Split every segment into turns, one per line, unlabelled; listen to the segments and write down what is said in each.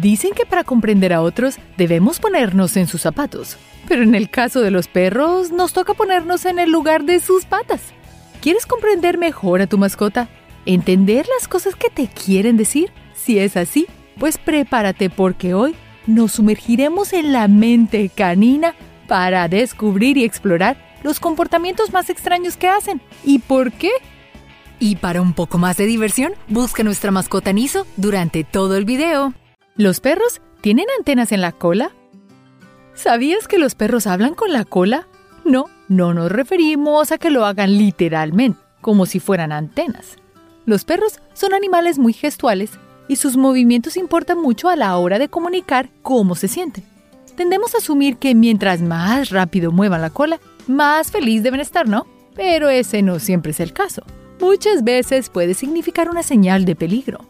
Dicen que para comprender a otros debemos ponernos en sus zapatos, pero en el caso de los perros nos toca ponernos en el lugar de sus patas. ¿Quieres comprender mejor a tu mascota? ¿Entender las cosas que te quieren decir? Si es así, pues prepárate porque hoy nos sumergiremos en la mente canina para descubrir y explorar los comportamientos más extraños que hacen. ¿Y por qué?
Y para un poco más de diversión, busca nuestra mascota Niso durante todo el video.
¿Los perros tienen antenas en la cola? ¿Sabías que los perros hablan con la cola? No, no nos referimos a que lo hagan literalmente, como si fueran antenas. Los perros son animales muy gestuales y sus movimientos importan mucho a la hora de comunicar cómo se sienten. Tendemos a asumir que mientras más rápido muevan la cola, más feliz deben estar, ¿no? Pero ese no siempre es el caso muchas veces puede significar una señal de peligro.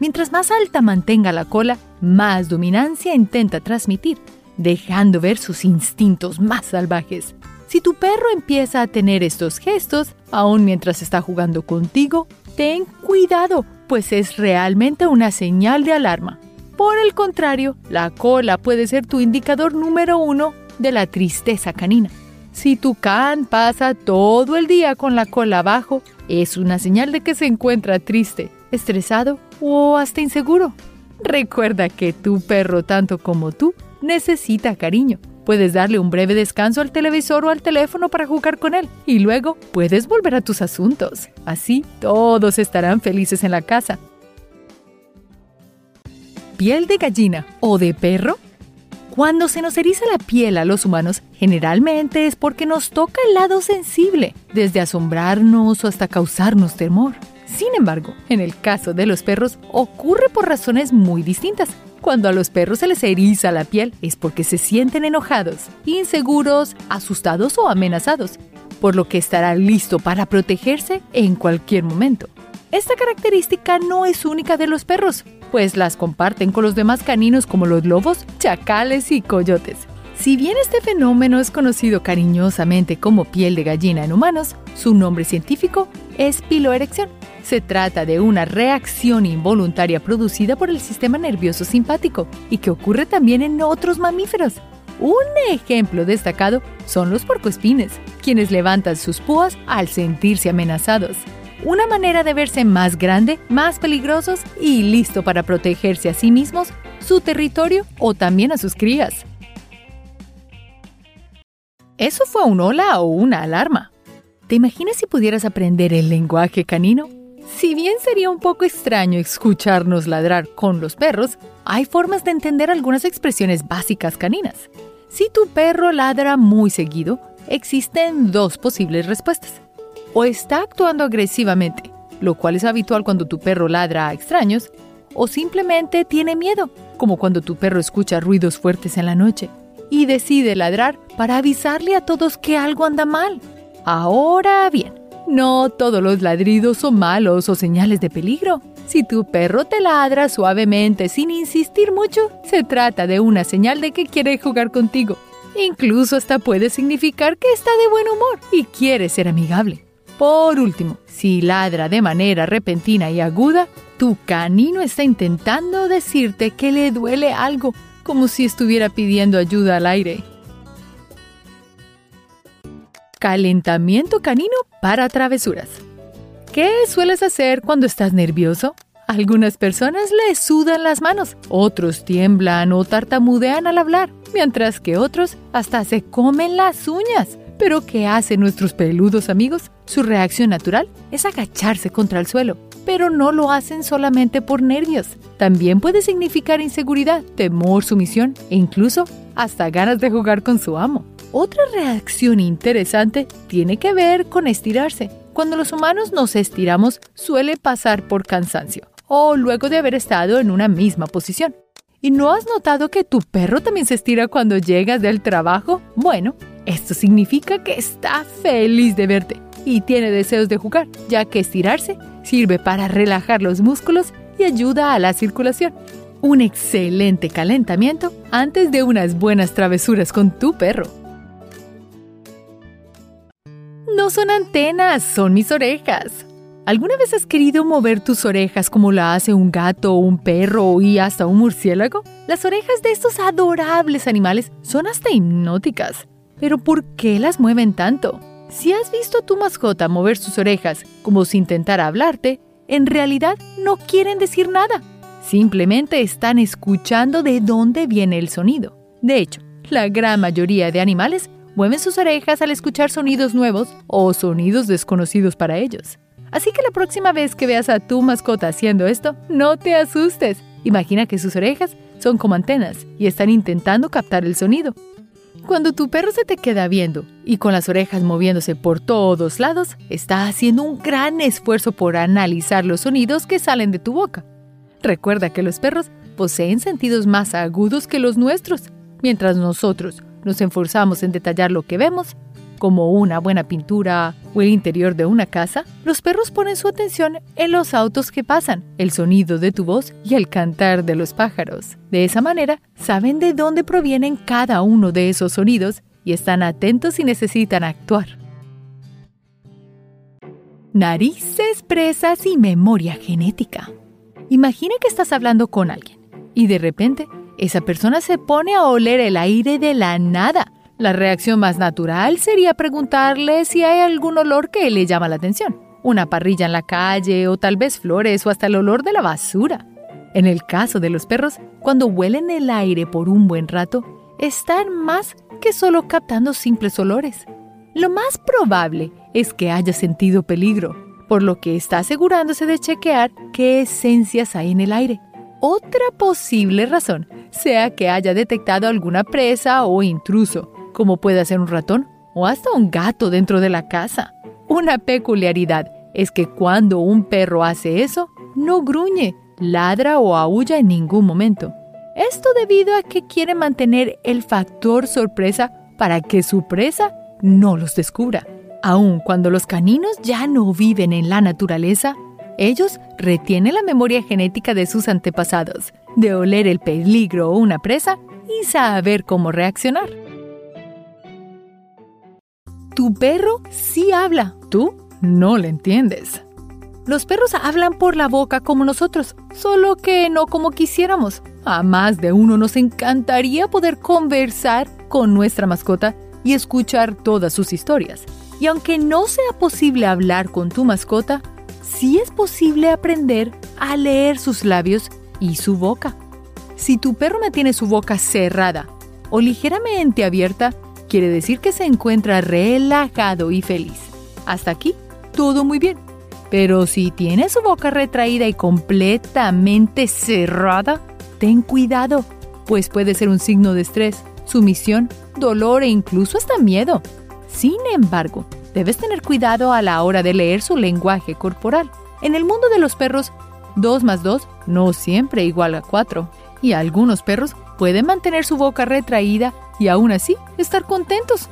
Mientras más alta mantenga la cola, más dominancia intenta transmitir, dejando ver sus instintos más salvajes. Si tu perro empieza a tener estos gestos, aun mientras está jugando contigo, ten cuidado, pues es realmente una señal de alarma. Por el contrario, la cola puede ser tu indicador número uno de la tristeza canina. Si tu can pasa todo el día con la cola abajo, es una señal de que se encuentra triste, estresado o hasta inseguro. Recuerda que tu perro, tanto como tú, necesita cariño. Puedes darle un breve descanso al televisor o al teléfono para jugar con él y luego puedes volver a tus asuntos. Así todos estarán felices en la casa. ¿Piel de gallina o de perro? Cuando se nos eriza la piel a los humanos, generalmente es porque nos toca el lado sensible, desde asombrarnos o hasta causarnos temor. Sin embargo, en el caso de los perros ocurre por razones muy distintas. Cuando a los perros se les eriza la piel es porque se sienten enojados, inseguros, asustados o amenazados, por lo que estará listo para protegerse en cualquier momento. Esta característica no es única de los perros, pues las comparten con los demás caninos como los lobos, chacales y coyotes. Si bien este fenómeno es conocido cariñosamente como piel de gallina en humanos, su nombre científico es piloerección. Se trata de una reacción involuntaria producida por el sistema nervioso simpático y que ocurre también en otros mamíferos. Un ejemplo destacado son los porcoespines, quienes levantan sus púas al sentirse amenazados una manera de verse más grande, más peligrosos y listo para protegerse a sí mismos, su territorio o también a sus crías. Eso fue un hola o una alarma. ¿Te imaginas si pudieras aprender el lenguaje canino? Si bien sería un poco extraño escucharnos ladrar con los perros, hay formas de entender algunas expresiones básicas caninas. Si tu perro ladra muy seguido, existen dos posibles respuestas o está actuando agresivamente, lo cual es habitual cuando tu perro ladra a extraños, o simplemente tiene miedo, como cuando tu perro escucha ruidos fuertes en la noche y decide ladrar para avisarle a todos que algo anda mal. Ahora bien, no todos los ladridos son malos o señales de peligro. Si tu perro te ladra suavemente sin insistir mucho, se trata de una señal de que quiere jugar contigo. Incluso hasta puede significar que está de buen humor y quiere ser amigable. Por último, si ladra de manera repentina y aguda, tu canino está intentando decirte que le duele algo, como si estuviera pidiendo ayuda al aire. Calentamiento canino para travesuras. ¿Qué sueles hacer cuando estás nervioso? Algunas personas le sudan las manos, otros tiemblan o tartamudean al hablar, mientras que otros hasta se comen las uñas. Pero ¿qué hacen nuestros peludos amigos? Su reacción natural es agacharse contra el suelo, pero no lo hacen solamente por nervios. También puede significar inseguridad, temor, sumisión e incluso hasta ganas de jugar con su amo. Otra reacción interesante tiene que ver con estirarse. Cuando los humanos nos estiramos suele pasar por cansancio o luego de haber estado en una misma posición. ¿Y no has notado que tu perro también se estira cuando llegas del trabajo? Bueno, esto significa que está feliz de verte y tiene deseos de jugar, ya que estirarse sirve para relajar los músculos y ayuda a la circulación. Un excelente calentamiento antes de unas buenas travesuras con tu perro. No son antenas, son mis orejas. ¿Alguna vez has querido mover tus orejas como la hace un gato, un perro y hasta un murciélago? Las orejas de estos adorables animales son hasta hipnóticas. Pero ¿por qué las mueven tanto? Si has visto a tu mascota mover sus orejas como si intentara hablarte, en realidad no quieren decir nada. Simplemente están escuchando de dónde viene el sonido. De hecho, la gran mayoría de animales mueven sus orejas al escuchar sonidos nuevos o sonidos desconocidos para ellos. Así que la próxima vez que veas a tu mascota haciendo esto, no te asustes. Imagina que sus orejas son como antenas y están intentando captar el sonido. Cuando tu perro se te queda viendo y con las orejas moviéndose por todos lados, está haciendo un gran esfuerzo por analizar los sonidos que salen de tu boca. Recuerda que los perros poseen sentidos más agudos que los nuestros. Mientras nosotros nos esforzamos en detallar lo que vemos, como una buena pintura o el interior de una casa, los perros ponen su atención en los autos que pasan, el sonido de tu voz y el cantar de los pájaros. De esa manera, saben de dónde provienen cada uno de esos sonidos y están atentos si necesitan actuar. Narices, presas y memoria genética. Imagina que estás hablando con alguien y de repente esa persona se pone a oler el aire de la nada la reacción más natural sería preguntarle si hay algún olor que le llama la atención. Una parrilla en la calle o tal vez flores o hasta el olor de la basura. En el caso de los perros, cuando huelen el aire por un buen rato, están más que solo captando simples olores. Lo más probable es que haya sentido peligro, por lo que está asegurándose de chequear qué esencias hay en el aire. Otra posible razón sea que haya detectado alguna presa o intruso, como puede ser un ratón o hasta un gato dentro de la casa. Una peculiaridad es que cuando un perro hace eso, no gruñe, ladra o aúlla en ningún momento. Esto debido a que quiere mantener el factor sorpresa para que su presa no los descubra. Aun cuando los caninos ya no viven en la naturaleza, ellos retienen la memoria genética de sus antepasados, de oler el peligro o una presa y saber cómo reaccionar. Tu perro sí habla, tú no le entiendes. Los perros hablan por la boca como nosotros, solo que no como quisiéramos. A más de uno nos encantaría poder conversar con nuestra mascota y escuchar todas sus historias. Y aunque no sea posible hablar con tu mascota, sí es posible aprender a leer sus labios y su boca. Si tu perro mantiene su boca cerrada o ligeramente abierta, quiere decir que se encuentra relajado y feliz. Hasta aquí, todo muy bien. Pero si tiene su boca retraída y completamente cerrada, ten cuidado, pues puede ser un signo de estrés, sumisión, dolor e incluso hasta miedo. Sin embargo, debes tener cuidado a la hora de leer su lenguaje corporal. En el mundo de los perros, 2 más 2 no siempre igual a 4, y algunos perros pueden mantener su boca retraída y aún así estar contentos.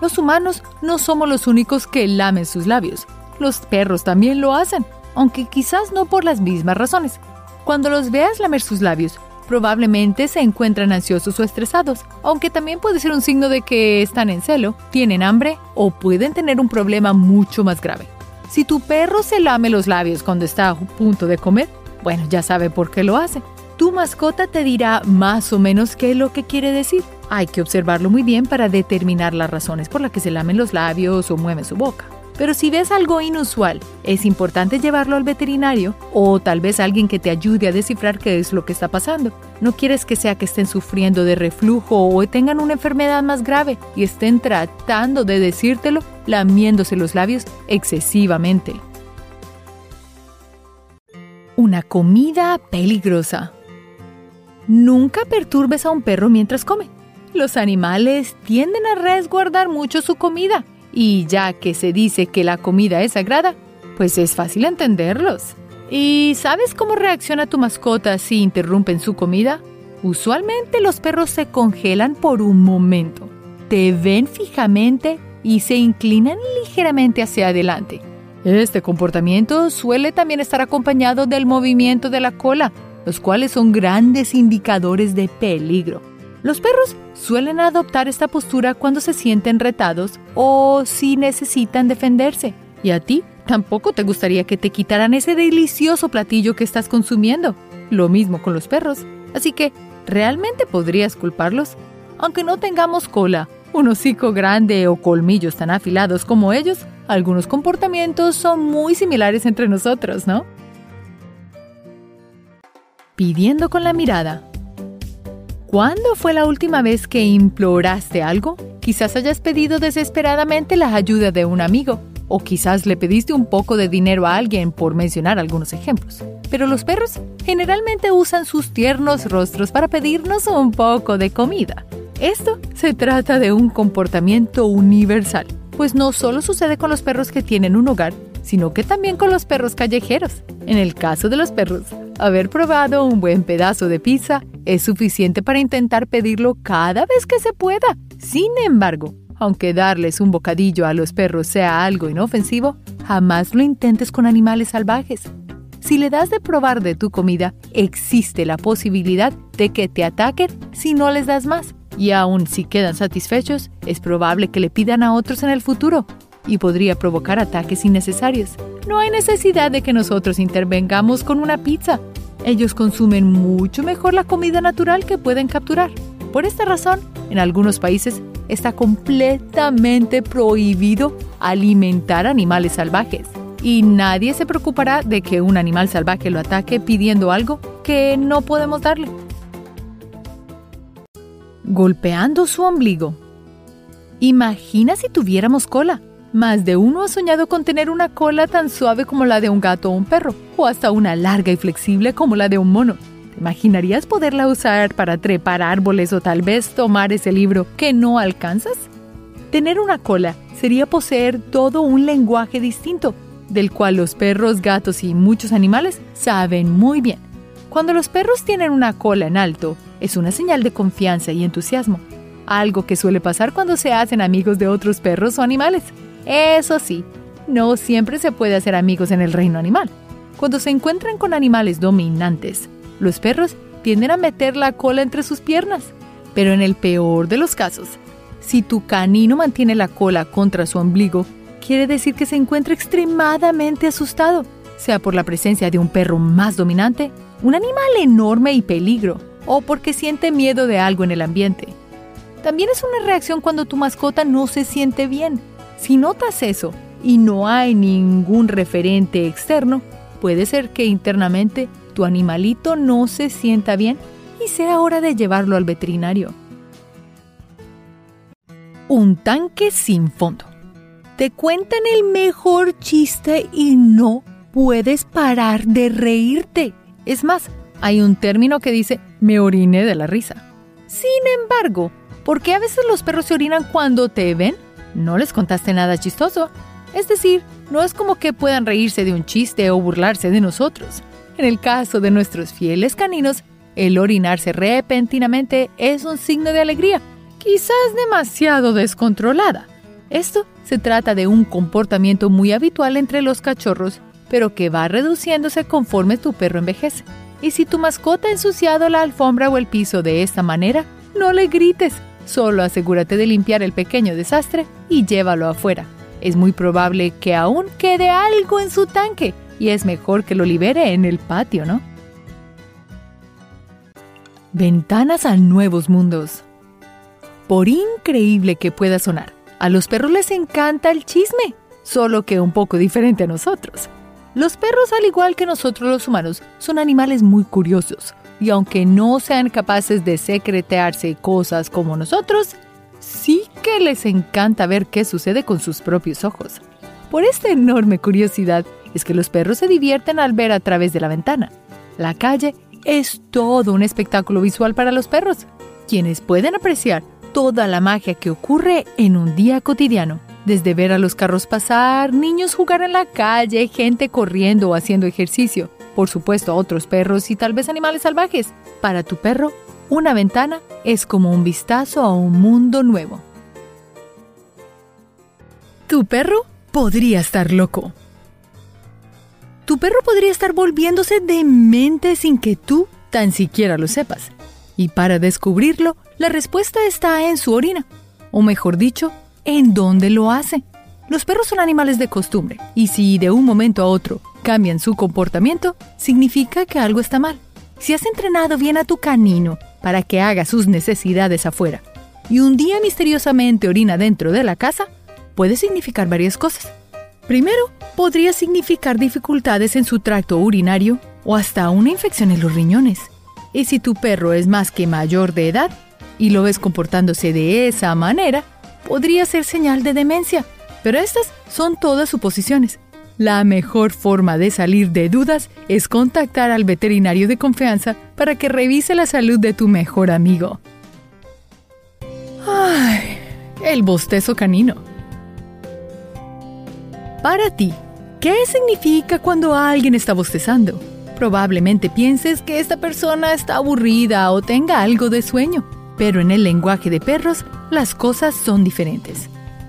Los humanos no somos los únicos que lamen sus labios. Los perros también lo hacen, aunque quizás no por las mismas razones. Cuando los veas lamer sus labios, probablemente se encuentran ansiosos o estresados, aunque también puede ser un signo de que están en celo, tienen hambre o pueden tener un problema mucho más grave. Si tu perro se lame los labios cuando está a punto de comer, bueno, ya sabe por qué lo hace. Tu mascota te dirá más o menos qué es lo que quiere decir. Hay que observarlo muy bien para determinar las razones por las que se lamen los labios o mueve su boca. Pero si ves algo inusual, es importante llevarlo al veterinario o tal vez alguien que te ayude a descifrar qué es lo que está pasando. No quieres que sea que estén sufriendo de reflujo o tengan una enfermedad más grave y estén tratando de decírtelo lamiéndose los labios excesivamente. Una comida peligrosa. Nunca perturbes a un perro mientras come. Los animales tienden a resguardar mucho su comida y ya que se dice que la comida es sagrada, pues es fácil entenderlos. ¿Y sabes cómo reacciona tu mascota si interrumpen su comida? Usualmente los perros se congelan por un momento, te ven fijamente y se inclinan ligeramente hacia adelante. Este comportamiento suele también estar acompañado del movimiento de la cola, los cuales son grandes indicadores de peligro. Los perros suelen adoptar esta postura cuando se sienten retados o si necesitan defenderse. Y a ti tampoco te gustaría que te quitaran ese delicioso platillo que estás consumiendo. Lo mismo con los perros. Así que, ¿realmente podrías culparlos? Aunque no tengamos cola, un hocico grande o colmillos tan afilados como ellos, algunos comportamientos son muy similares entre nosotros, ¿no? Pidiendo con la mirada. ¿Cuándo fue la última vez que imploraste algo? Quizás hayas pedido desesperadamente la ayuda de un amigo, o quizás le pediste un poco de dinero a alguien, por mencionar algunos ejemplos. Pero los perros generalmente usan sus tiernos rostros para pedirnos un poco de comida. Esto se trata de un comportamiento universal, pues no solo sucede con los perros que tienen un hogar, sino que también con los perros callejeros. En el caso de los perros, haber probado un buen pedazo de pizza es suficiente para intentar pedirlo cada vez que se pueda. Sin embargo, aunque darles un bocadillo a los perros sea algo inofensivo, jamás lo intentes con animales salvajes. Si le das de probar de tu comida, existe la posibilidad de que te ataquen si no les das más. Y aun si quedan satisfechos, es probable que le pidan a otros en el futuro y podría provocar ataques innecesarios. No hay necesidad de que nosotros intervengamos con una pizza. Ellos consumen mucho mejor la comida natural que pueden capturar. Por esta razón, en algunos países está completamente prohibido alimentar animales salvajes. Y nadie se preocupará de que un animal salvaje lo ataque pidiendo algo que no podemos darle. Golpeando su ombligo. Imagina si tuviéramos cola. Más de uno ha soñado con tener una cola tan suave como la de un gato o un perro, o hasta una larga y flexible como la de un mono. ¿Te imaginarías poderla usar para trepar árboles o tal vez tomar ese libro que no alcanzas? Tener una cola sería poseer todo un lenguaje distinto, del cual los perros, gatos y muchos animales saben muy bien. Cuando los perros tienen una cola en alto, es una señal de confianza y entusiasmo, algo que suele pasar cuando se hacen amigos de otros perros o animales. Eso sí, no siempre se puede hacer amigos en el reino animal. Cuando se encuentran con animales dominantes, los perros tienden a meter la cola entre sus piernas. Pero en el peor de los casos, si tu canino mantiene la cola contra su ombligo, quiere decir que se encuentra extremadamente asustado, sea por la presencia de un perro más dominante, un animal enorme y peligro, o porque siente miedo de algo en el ambiente. También es una reacción cuando tu mascota no se siente bien si notas eso y no hay ningún referente externo, puede ser que internamente tu animalito no se sienta bien y sea hora de llevarlo al veterinario. Un tanque sin fondo. Te cuentan el mejor chiste y no puedes parar de reírte. Es más, hay un término que dice me oriné de la risa. Sin embargo, ¿por qué a veces los perros se orinan cuando te ven? No les contaste nada chistoso. Es decir, no es como que puedan reírse de un chiste o burlarse de nosotros. En el caso de nuestros fieles caninos, el orinarse repentinamente es un signo de alegría, quizás demasiado descontrolada. Esto se trata de un comportamiento muy habitual entre los cachorros, pero que va reduciéndose conforme tu perro envejece. Y si tu mascota ha ensuciado la alfombra o el piso de esta manera, no le grites, Solo asegúrate de limpiar el pequeño desastre y llévalo afuera. Es muy probable que aún quede algo en su tanque y es mejor que lo libere en el patio, ¿no? Ventanas a nuevos mundos. Por increíble que pueda sonar, a los perros les encanta el chisme, solo que un poco diferente a nosotros. Los perros, al igual que nosotros los humanos, son animales muy curiosos y aunque no sean capaces de secretearse cosas como nosotros, sí que les encanta ver qué sucede con sus propios ojos. Por esta enorme curiosidad es que los perros se divierten al ver a través de la ventana. La calle es todo un espectáculo visual para los perros, quienes pueden apreciar toda la magia que ocurre en un día cotidiano. Desde ver a los carros pasar, niños jugar en la calle, gente corriendo o haciendo ejercicio, por supuesto otros perros y tal vez animales salvajes. Para tu perro, una ventana es como un vistazo a un mundo nuevo. Tu perro podría estar loco. Tu perro podría estar volviéndose demente sin que tú tan siquiera lo sepas. Y para descubrirlo, la respuesta está en su orina, o mejor dicho, en dónde lo hace. Los perros son animales de costumbre, y si de un momento a otro cambian su comportamiento, significa que algo está mal. Si has entrenado bien a tu canino para que haga sus necesidades afuera, y un día misteriosamente orina dentro de la casa, puede significar varias cosas. Primero, podría significar dificultades en su tracto urinario o hasta una infección en los riñones. Y si tu perro es más que mayor de edad y lo ves comportándose de esa manera, podría ser señal de demencia. Pero estas son todas suposiciones. La mejor forma de salir de dudas es contactar al veterinario de confianza para que revise la salud de tu mejor amigo. Ay, el bostezo canino. Para ti, ¿qué significa cuando alguien está bostezando? Probablemente pienses que esta persona está aburrida o tenga algo de sueño, pero en el lenguaje de perros las cosas son diferentes.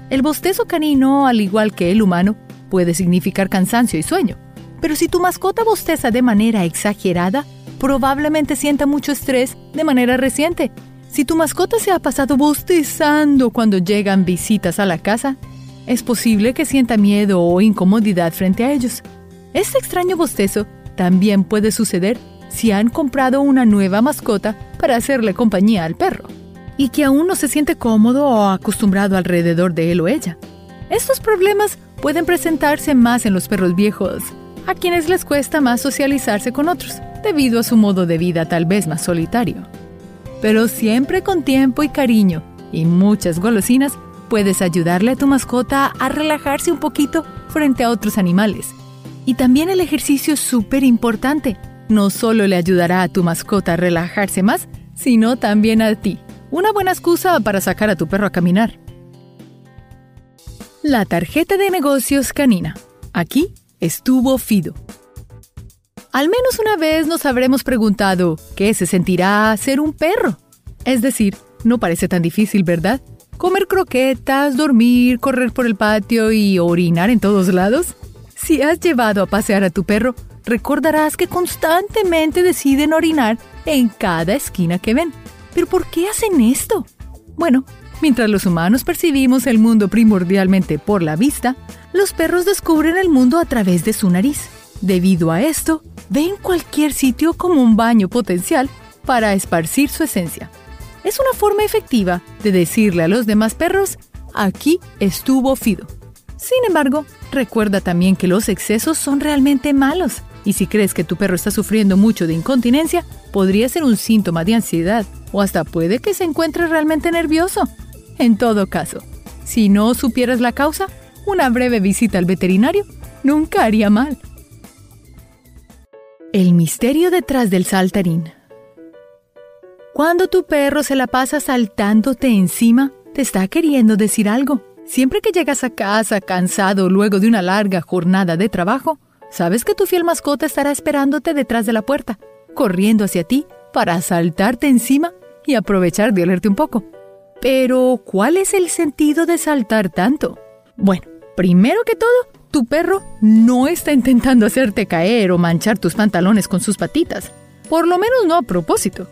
El bostezo canino, al igual que el humano, puede significar cansancio y sueño, pero si tu mascota bosteza de manera exagerada, probablemente sienta mucho estrés de manera reciente. Si tu mascota se ha pasado bostezando cuando llegan visitas a la casa, es posible que sienta miedo o incomodidad frente a ellos. Este extraño bostezo también puede suceder si han comprado una nueva mascota para hacerle compañía al perro y que aún no se siente cómodo o acostumbrado alrededor de él o ella. Estos problemas pueden presentarse más en los perros viejos, a quienes les cuesta más socializarse con otros, debido a su modo de vida tal vez más solitario. Pero siempre con tiempo y cariño y muchas golosinas puedes ayudarle a tu mascota a relajarse un poquito frente a otros animales y también el ejercicio es súper importante. No solo le ayudará a tu mascota a relajarse más, sino también a ti. Una buena excusa para sacar a tu perro a caminar. La tarjeta de negocios canina. Aquí estuvo Fido. Al menos una vez nos habremos preguntado qué se sentirá ser un perro. Es decir, no parece tan difícil, ¿verdad? Comer croquetas, dormir, correr por el patio y orinar en todos lados. Si has llevado a pasear a tu perro, recordarás que constantemente deciden orinar en cada esquina que ven. ¿Pero por qué hacen esto? Bueno, mientras los humanos percibimos el mundo primordialmente por la vista, los perros descubren el mundo a través de su nariz. Debido a esto, ven cualquier sitio como un baño potencial para esparcir su esencia. Es una forma efectiva de decirle a los demás perros, aquí estuvo Fido. Sin embargo, recuerda también que los excesos son realmente malos. Y si crees que tu perro está sufriendo mucho de incontinencia, podría ser un síntoma de ansiedad o hasta puede que se encuentre realmente nervioso. En todo caso, si no supieras la causa, una breve visita al veterinario nunca haría mal. El misterio detrás del saltarín. Cuando tu perro se la pasa saltándote encima, te está queriendo decir algo. Siempre que llegas a casa cansado luego de una larga jornada de trabajo, sabes que tu fiel mascota estará esperándote detrás de la puerta, corriendo hacia ti para saltarte encima y aprovechar de olerte un poco. Pero, ¿cuál es el sentido de saltar tanto? Bueno, primero que todo, tu perro no está intentando hacerte caer o manchar tus pantalones con sus patitas. Por lo menos no a propósito.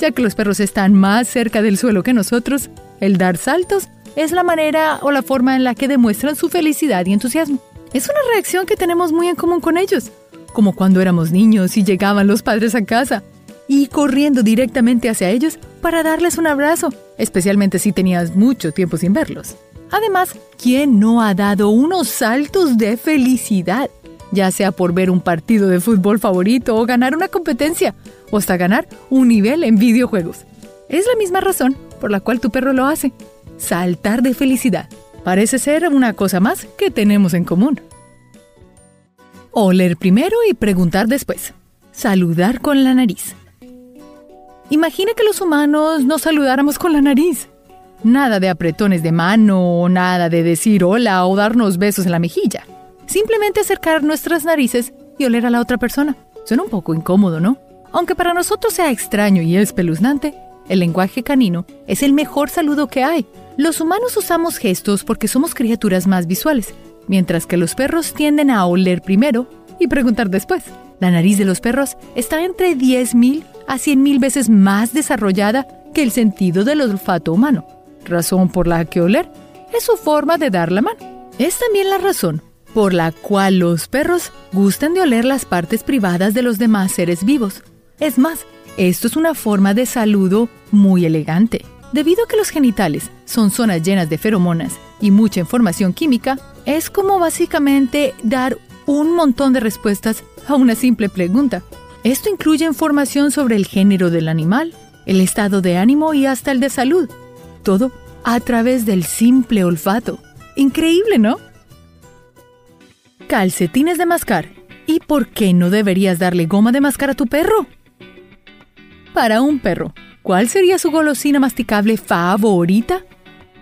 Ya que los perros están más cerca del suelo que nosotros, el dar saltos es la manera o la forma en la que demuestran su felicidad y entusiasmo. Es una reacción que tenemos muy en común con ellos, como cuando éramos niños y llegaban los padres a casa, y corriendo directamente hacia ellos para darles un abrazo, especialmente si tenías mucho tiempo sin verlos. Además, ¿quién no ha dado unos saltos de felicidad? Ya sea por ver un partido de fútbol favorito o ganar una competencia, o hasta ganar un nivel en videojuegos. Es la misma razón por la cual tu perro lo hace saltar de felicidad. Parece ser una cosa más que tenemos en común. Oler primero y preguntar después. Saludar con la nariz. Imagina que los humanos nos saludáramos con la nariz. Nada de apretones de mano, nada de decir hola o darnos besos en la mejilla. Simplemente acercar nuestras narices y oler a la otra persona. Suena un poco incómodo, ¿no? Aunque para nosotros sea extraño y espeluznante, el lenguaje canino es el mejor saludo que hay. Los humanos usamos gestos porque somos criaturas más visuales, mientras que los perros tienden a oler primero y preguntar después. La nariz de los perros está entre 10.000 a 100.000 veces más desarrollada que el sentido del olfato humano, razón por la que oler es su forma de dar la mano. Es también la razón por la cual los perros gustan de oler las partes privadas de los demás seres vivos. Es más, esto es una forma de saludo muy elegante. Debido a que los genitales son zonas llenas de feromonas y mucha información química, es como básicamente dar un montón de respuestas a una simple pregunta. Esto incluye información sobre el género del animal, el estado de ánimo y hasta el de salud. Todo a través del simple olfato. Increíble, ¿no? Calcetines de mascar. ¿Y por qué no deberías darle goma de mascar a tu perro? Para un perro, ¿cuál sería su golosina masticable favorita?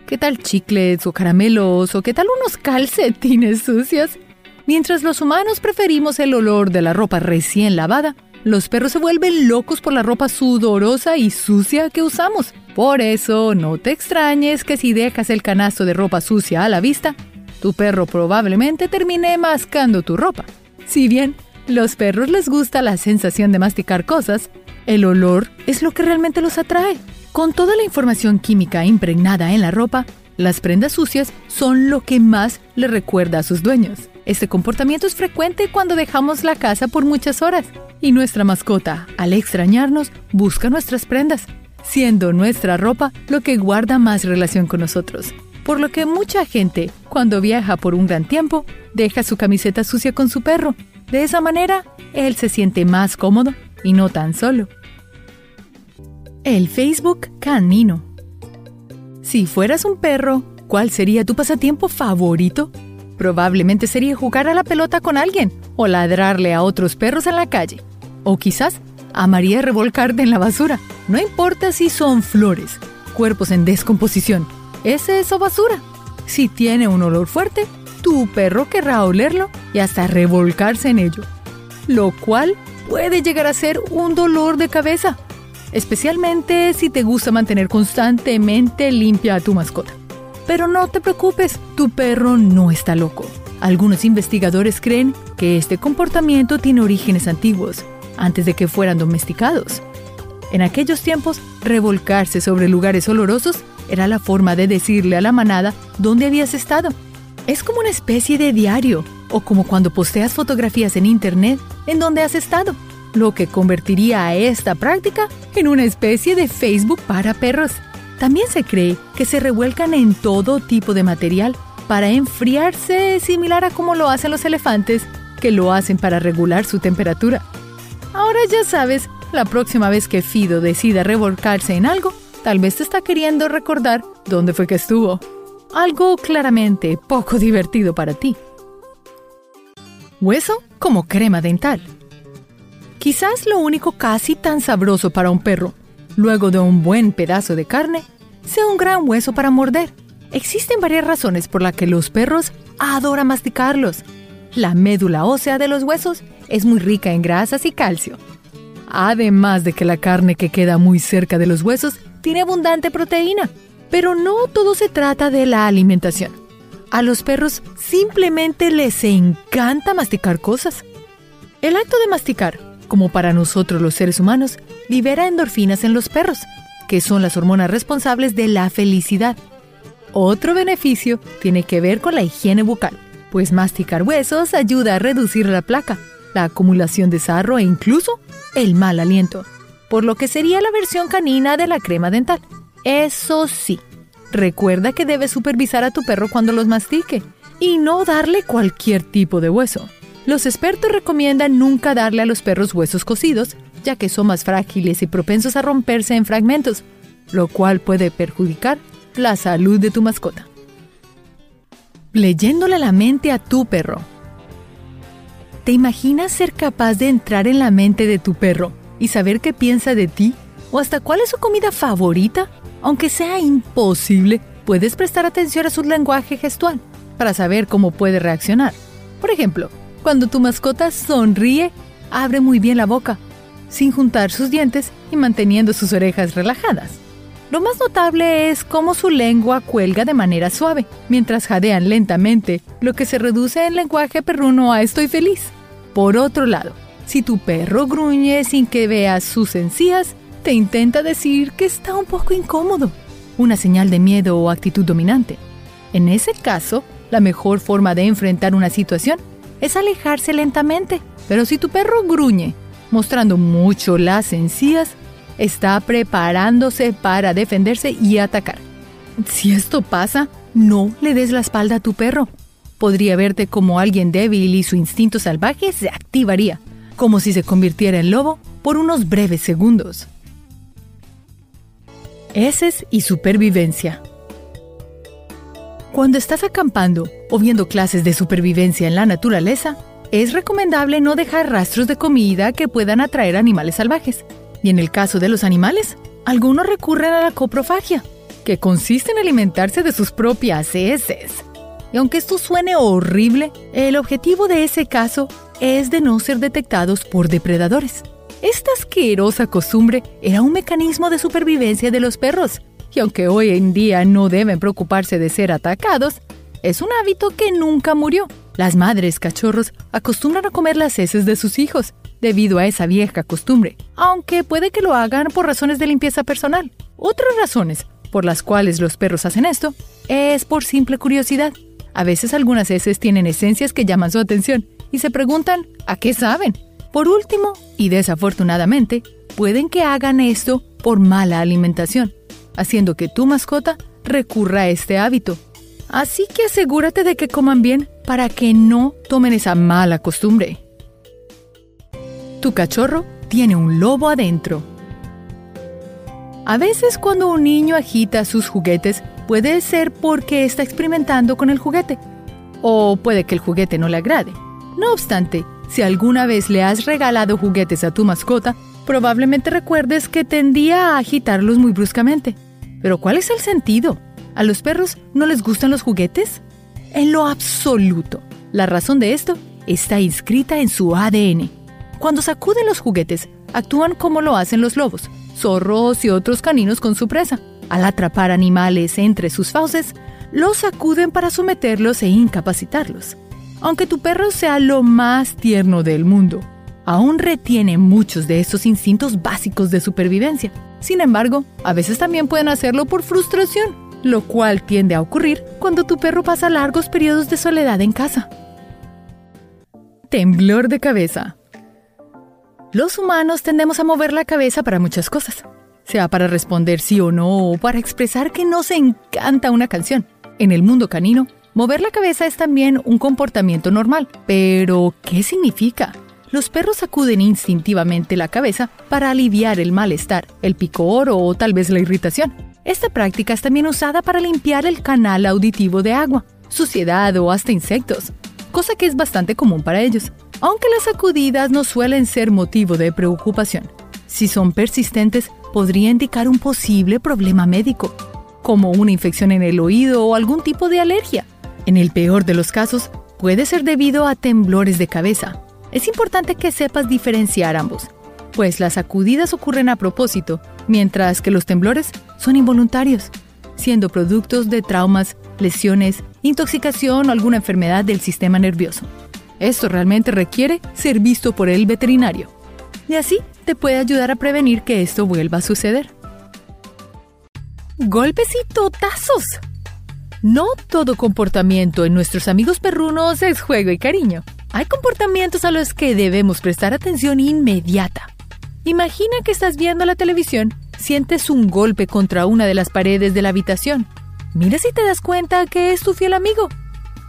¿Qué tal chicles o caramelos o qué tal unos calcetines sucios? Mientras los humanos preferimos el olor de la ropa recién lavada, los perros se vuelven locos por la ropa sudorosa y sucia que usamos. Por eso, no te extrañes que si dejas el canasto de ropa sucia a la vista, tu perro probablemente termine mascando tu ropa. Si bien los perros les gusta la sensación de masticar cosas, el olor es lo que realmente los atrae. Con toda la información química impregnada en la ropa, las prendas sucias son lo que más le recuerda a sus dueños. Este comportamiento es frecuente cuando dejamos la casa por muchas horas y nuestra mascota, al extrañarnos, busca nuestras prendas, siendo nuestra ropa lo que guarda más relación con nosotros. Por lo que mucha gente, cuando viaja por un gran tiempo, deja su camiseta sucia con su perro. De esa manera, él se siente más cómodo y no tan solo. El Facebook canino. Si fueras un perro, ¿cuál sería tu pasatiempo favorito? Probablemente sería jugar a la pelota con alguien o ladrarle a otros perros en la calle. O quizás amaría revolcarte en la basura. No importa si son flores, cuerpos en descomposición, ¿es eso basura? Si tiene un olor fuerte, tu perro querrá olerlo y hasta revolcarse en ello, lo cual puede llegar a ser un dolor de cabeza, especialmente si te gusta mantener constantemente limpia a tu mascota. Pero no te preocupes, tu perro no está loco. Algunos investigadores creen que este comportamiento tiene orígenes antiguos, antes de que fueran domesticados. En aquellos tiempos, revolcarse sobre lugares olorosos era la forma de decirle a la manada dónde habías estado. Es como una especie de diario, o como cuando posteas fotografías en Internet en donde has estado, lo que convertiría a esta práctica en una especie de Facebook para perros. También se cree que se revuelcan en todo tipo de material para enfriarse similar a como lo hacen los elefantes, que lo hacen para regular su temperatura. Ahora ya sabes, la próxima vez que Fido decida revolcarse en algo, tal vez te está queriendo recordar dónde fue que estuvo. Algo claramente poco divertido para ti. Hueso como crema dental. Quizás lo único casi tan sabroso para un perro luego de un buen pedazo de carne, sea un gran hueso para morder. Existen varias razones por las que los perros adoran masticarlos. La médula ósea de los huesos es muy rica en grasas y calcio. Además de que la carne que queda muy cerca de los huesos tiene abundante proteína. Pero no todo se trata de la alimentación. A los perros simplemente les encanta masticar cosas. El acto de masticar como para nosotros los seres humanos, libera endorfinas en los perros, que son las hormonas responsables de la felicidad. Otro beneficio tiene que ver con la higiene bucal, pues masticar huesos ayuda a reducir la placa, la acumulación de sarro e incluso el mal aliento, por lo que sería la versión canina de la crema dental. Eso sí, recuerda que debes supervisar a tu perro cuando los mastique y no darle cualquier tipo de hueso. Los expertos recomiendan nunca darle a los perros huesos cocidos, ya que son más frágiles y propensos a romperse en fragmentos, lo cual puede perjudicar la salud de tu mascota. Leyéndole la mente a tu perro. ¿Te imaginas ser capaz de entrar en la mente de tu perro y saber qué piensa de ti? ¿O hasta cuál es su comida favorita? Aunque sea imposible, puedes prestar atención a su lenguaje gestual para saber cómo puede reaccionar. Por ejemplo, cuando tu mascota sonríe, abre muy bien la boca, sin juntar sus dientes y manteniendo sus orejas relajadas. Lo más notable es cómo su lengua cuelga de manera suave, mientras jadean lentamente, lo que se reduce en lenguaje perruno a estoy feliz. Por otro lado, si tu perro gruñe sin que veas sus encías, te intenta decir que está un poco incómodo, una señal de miedo o actitud dominante. En ese caso, La mejor forma de enfrentar una situación es alejarse lentamente. Pero si tu perro gruñe, mostrando mucho las encías, está preparándose para defenderse y atacar. Si esto pasa, no le des la espalda a tu perro. Podría verte como alguien débil y su instinto salvaje se activaría, como si se convirtiera en lobo por unos breves segundos. Heces y supervivencia. Cuando estás acampando o viendo clases de supervivencia en la naturaleza, es recomendable no dejar rastros de comida que puedan atraer animales salvajes. Y en el caso de los animales, algunos recurren a la coprofagia, que consiste en alimentarse de sus propias heces. Y aunque esto suene horrible, el objetivo de ese caso es de no ser detectados por depredadores. Esta asquerosa costumbre era un mecanismo de supervivencia de los perros, y aunque hoy en día no deben preocuparse de ser atacados, es un hábito que nunca murió. Las madres cachorros acostumbran a comer las heces de sus hijos debido a esa vieja costumbre, aunque puede que lo hagan por razones de limpieza personal. Otras razones por las cuales los perros hacen esto es por simple curiosidad. A veces algunas heces tienen esencias que llaman su atención y se preguntan ¿a qué saben? Por último, y desafortunadamente, pueden que hagan esto por mala alimentación, haciendo que tu mascota recurra a este hábito. Así que asegúrate de que coman bien para que no tomen esa mala costumbre. Tu cachorro tiene un lobo adentro. A veces cuando un niño agita sus juguetes Puede ser porque está experimentando con el juguete, o puede que el juguete no le agrade. No obstante, si alguna vez le has regalado juguetes a tu mascota, probablemente recuerdes que tendía a agitarlos muy bruscamente. Pero ¿cuál es el sentido? ¿A los perros no les gustan los juguetes? En lo absoluto. La razón de esto está inscrita en su ADN. Cuando sacuden los juguetes, actúan como lo hacen los lobos, zorros y otros caninos con su presa. Al atrapar animales entre sus fauces, los sacuden para someterlos e incapacitarlos. Aunque tu perro sea lo más tierno del mundo, aún retiene muchos de esos instintos básicos de supervivencia. Sin embargo, a veces también pueden hacerlo por frustración, lo cual tiende a ocurrir cuando tu perro pasa largos periodos de soledad en casa. Temblor de cabeza. Los humanos tendemos a mover la cabeza para muchas cosas sea para responder sí o no o para expresar que nos encanta una canción. En el mundo canino, mover la cabeza es también un comportamiento normal. Pero, ¿qué significa? Los perros sacuden instintivamente la cabeza para aliviar el malestar, el picor o tal vez la irritación. Esta práctica es también usada para limpiar el canal auditivo de agua, suciedad o hasta insectos, cosa que es bastante común para ellos, aunque las sacudidas no suelen ser motivo de preocupación. Si son persistentes, podría indicar un posible problema médico, como una infección en el oído o algún tipo de alergia. En el peor de los casos, puede ser debido a temblores de cabeza. Es importante que sepas diferenciar ambos, pues las sacudidas ocurren a propósito, mientras que los temblores son involuntarios, siendo productos de traumas, lesiones, intoxicación o alguna enfermedad del sistema nervioso. Esto realmente requiere ser visto por el veterinario. Y así te puede ayudar a prevenir que esto vuelva a suceder. Golpes y totazos. No todo comportamiento en nuestros amigos perrunos es juego y cariño. Hay comportamientos a los que debemos prestar atención inmediata. Imagina que estás viendo la televisión, sientes un golpe contra una de las paredes de la habitación. Mira si te das cuenta que es tu fiel amigo.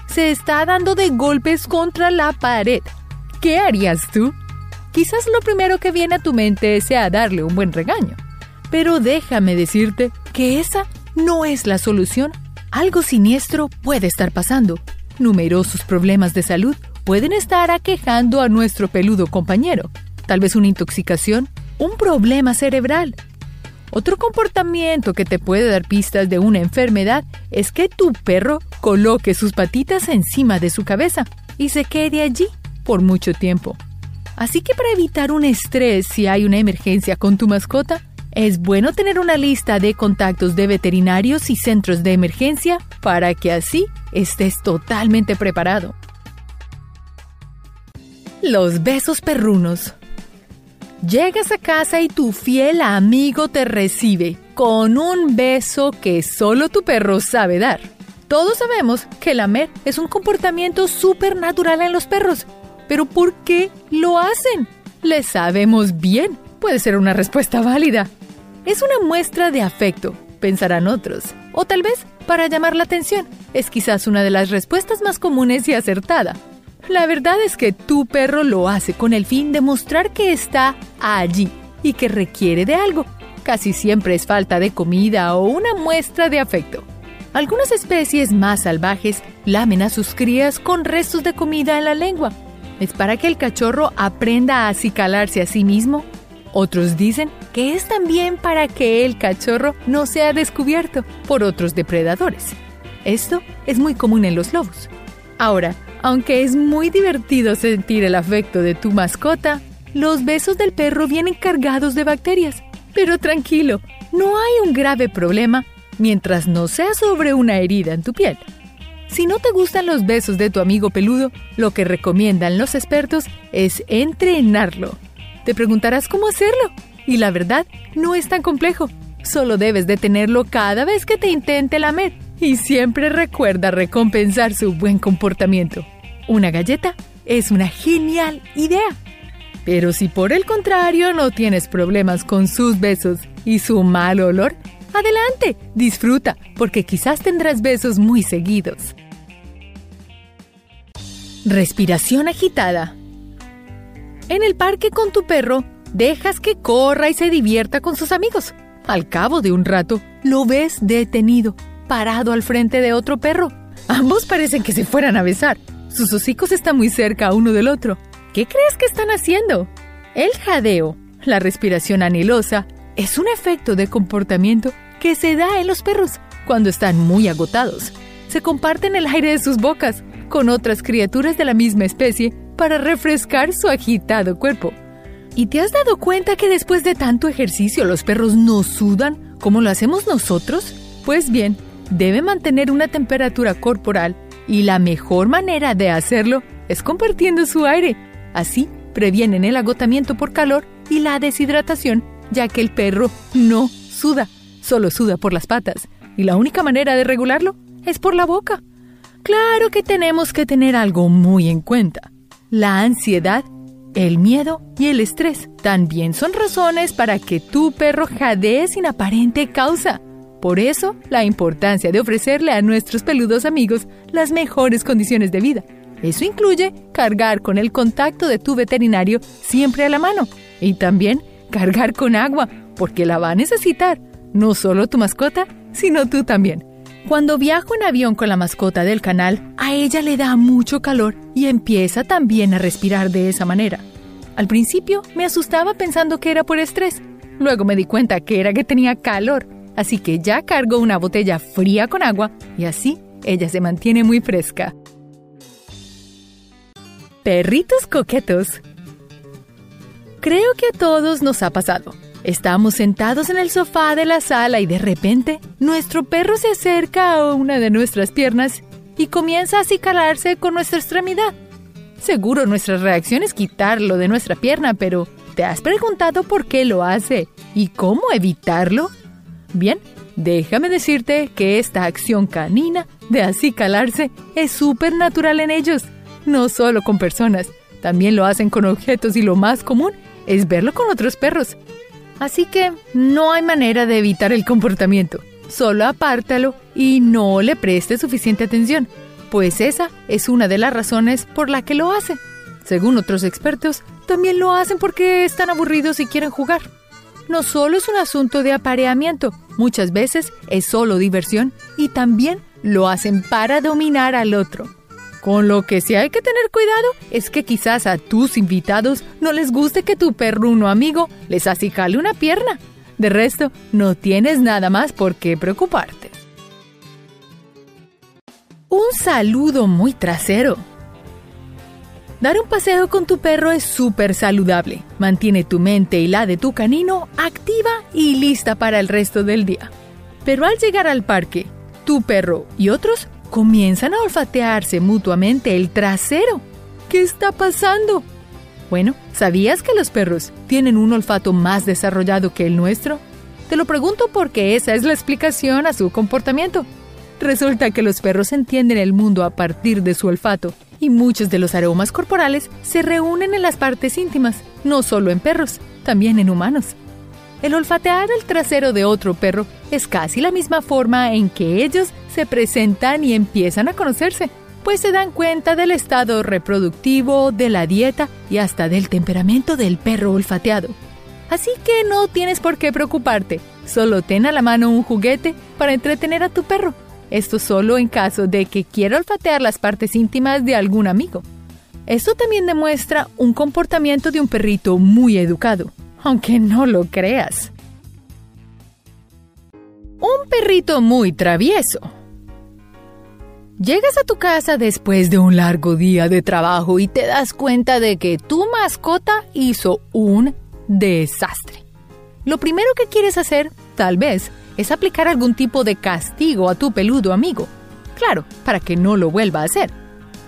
Se está dando de golpes contra la pared. ¿Qué harías tú? Quizás lo primero que viene a tu mente sea darle un buen regaño. Pero déjame decirte que esa no es la solución. Algo siniestro puede estar pasando. Numerosos problemas de salud pueden estar aquejando a nuestro peludo compañero. Tal vez una intoxicación, un problema cerebral. Otro comportamiento que te puede dar pistas de una enfermedad es que tu perro coloque sus patitas encima de su cabeza y se quede allí por mucho tiempo. Así que para evitar un estrés si hay una emergencia con tu mascota, es bueno tener una lista de contactos de veterinarios y centros de emergencia para que así estés totalmente preparado. Los besos perrunos. Llegas a casa y tu fiel amigo te recibe con un beso que solo tu perro sabe dar. Todos sabemos que lamer es un comportamiento supernatural en los perros. Pero ¿por qué lo hacen? Le sabemos bien. Puede ser una respuesta válida. Es una muestra de afecto, pensarán otros. O tal vez para llamar la atención. Es quizás una de las respuestas más comunes y acertada. La verdad es que tu perro lo hace con el fin de mostrar que está allí y que requiere de algo. Casi siempre es falta de comida o una muestra de afecto. Algunas especies más salvajes lamen a sus crías con restos de comida en la lengua. Es para que el cachorro aprenda a acicalarse a sí mismo. Otros dicen que es también para que el cachorro no sea descubierto por otros depredadores. Esto es muy común en los lobos. Ahora, aunque es muy divertido sentir el afecto de tu mascota, los besos del perro vienen cargados de bacterias. Pero tranquilo, no hay un grave problema mientras no sea sobre una herida en tu piel. Si no te gustan los besos de tu amigo peludo, lo que recomiendan los expertos es entrenarlo. Te preguntarás cómo hacerlo. Y la verdad, no es tan complejo. Solo debes detenerlo cada vez que te intente lamer. Y siempre recuerda recompensar su buen comportamiento. Una galleta es una genial idea. Pero si por el contrario no tienes problemas con sus besos y su mal olor, Adelante, disfruta, porque quizás tendrás besos muy seguidos. Respiración agitada. En el parque con tu perro, dejas que corra y se divierta con sus amigos. Al cabo de un rato, lo ves detenido, parado al frente de otro perro. Ambos parecen que se fueran a besar. Sus hocicos están muy cerca uno del otro. ¿Qué crees que están haciendo? El jadeo, la respiración anhelosa, es un efecto de comportamiento que se da en los perros cuando están muy agotados. Se comparten el aire de sus bocas con otras criaturas de la misma especie para refrescar su agitado cuerpo. ¿Y te has dado cuenta que después de tanto ejercicio los perros no sudan como lo hacemos nosotros? Pues bien, debe mantener una temperatura corporal y la mejor manera de hacerlo es compartiendo su aire. Así previenen el agotamiento por calor y la deshidratación, ya que el perro no suda solo suda por las patas y la única manera de regularlo es por la boca. Claro que tenemos que tener algo muy en cuenta. La ansiedad, el miedo y el estrés también son razones para que tu perro jadee sin aparente causa. Por eso, la importancia de ofrecerle a nuestros peludos amigos las mejores condiciones de vida. Eso incluye cargar con el contacto de tu veterinario siempre a la mano y también cargar con agua, porque la va a necesitar no solo tu mascota, sino tú también. Cuando viajo en avión con la mascota del canal, a ella le da mucho calor y empieza también a respirar de esa manera. Al principio me asustaba pensando que era por estrés. Luego me di cuenta que era que tenía calor, así que ya cargo una botella fría con agua y así ella se mantiene muy fresca. Perritos coquetos. Creo que a todos nos ha pasado. Estamos sentados en el sofá de la sala y de repente nuestro perro se acerca a una de nuestras piernas y comienza a acicalarse con nuestra extremidad. Seguro nuestra reacción es quitarlo de nuestra pierna, pero ¿te has preguntado por qué lo hace y cómo evitarlo? Bien, déjame decirte que esta acción canina de acicalarse es súper natural en ellos, no solo con personas, también lo hacen con objetos y lo más común es verlo con otros perros. Así que no hay manera de evitar el comportamiento. Solo apártalo y no le preste suficiente atención, pues esa es una de las razones por la que lo hace. Según otros expertos, también lo hacen porque están aburridos y quieren jugar. No solo es un asunto de apareamiento, muchas veces es solo diversión y también lo hacen para dominar al otro. Con lo que sí hay que tener cuidado es que quizás a tus invitados no les guste que tu perruno amigo les acicale una pierna. De resto, no tienes nada más por qué preocuparte. Un saludo muy trasero. Dar un paseo con tu perro es súper saludable. Mantiene tu mente y la de tu canino activa y lista para el resto del día. Pero al llegar al parque, tu perro y otros comienzan a olfatearse mutuamente el trasero. ¿Qué está pasando? Bueno, ¿sabías que los perros tienen un olfato más desarrollado que el nuestro? Te lo pregunto porque esa es la explicación a su comportamiento. Resulta que los perros entienden el mundo a partir de su olfato y muchos de los aromas corporales se reúnen en las partes íntimas, no solo en perros, también en humanos. El olfatear el trasero de otro perro es casi la misma forma en que ellos se presentan y empiezan a conocerse, pues se dan cuenta del estado reproductivo, de la dieta y hasta del temperamento del perro olfateado. Así que no tienes por qué preocuparte, solo ten a la mano un juguete para entretener a tu perro. Esto solo en caso de que quiera olfatear las partes íntimas de algún amigo. Esto también demuestra un comportamiento de un perrito muy educado, aunque no lo creas. Un perrito muy travieso. Llegas a tu casa después de un largo día de trabajo y te das cuenta de que tu mascota hizo un desastre. Lo primero que quieres hacer, tal vez, es aplicar algún tipo de castigo a tu peludo amigo. Claro, para que no lo vuelva a hacer.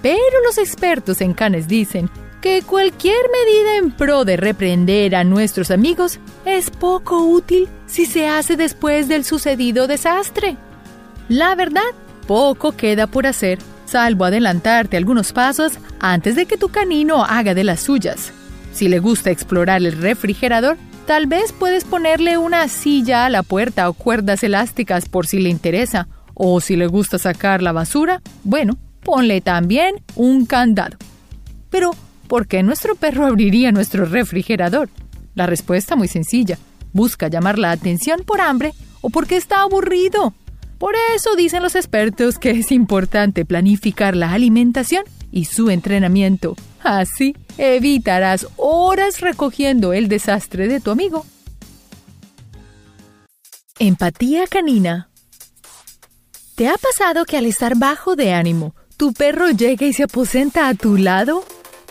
Pero los expertos en canes dicen que cualquier medida en pro de reprender a nuestros amigos es poco útil si se hace después del sucedido desastre. La verdad, poco queda por hacer, salvo adelantarte algunos pasos antes de que tu canino haga de las suyas. Si le gusta explorar el refrigerador, tal vez puedes ponerle una silla a la puerta o cuerdas elásticas por si le interesa. O si le gusta sacar la basura, bueno, ponle también un candado. Pero, ¿por qué nuestro perro abriría nuestro refrigerador? La respuesta muy sencilla. Busca llamar la atención por hambre o porque está aburrido. Por eso dicen los expertos que es importante planificar la alimentación y su entrenamiento. Así evitarás horas recogiendo el desastre de tu amigo. Empatía canina. ¿Te ha pasado que al estar bajo de ánimo, tu perro llega y se aposenta a tu lado?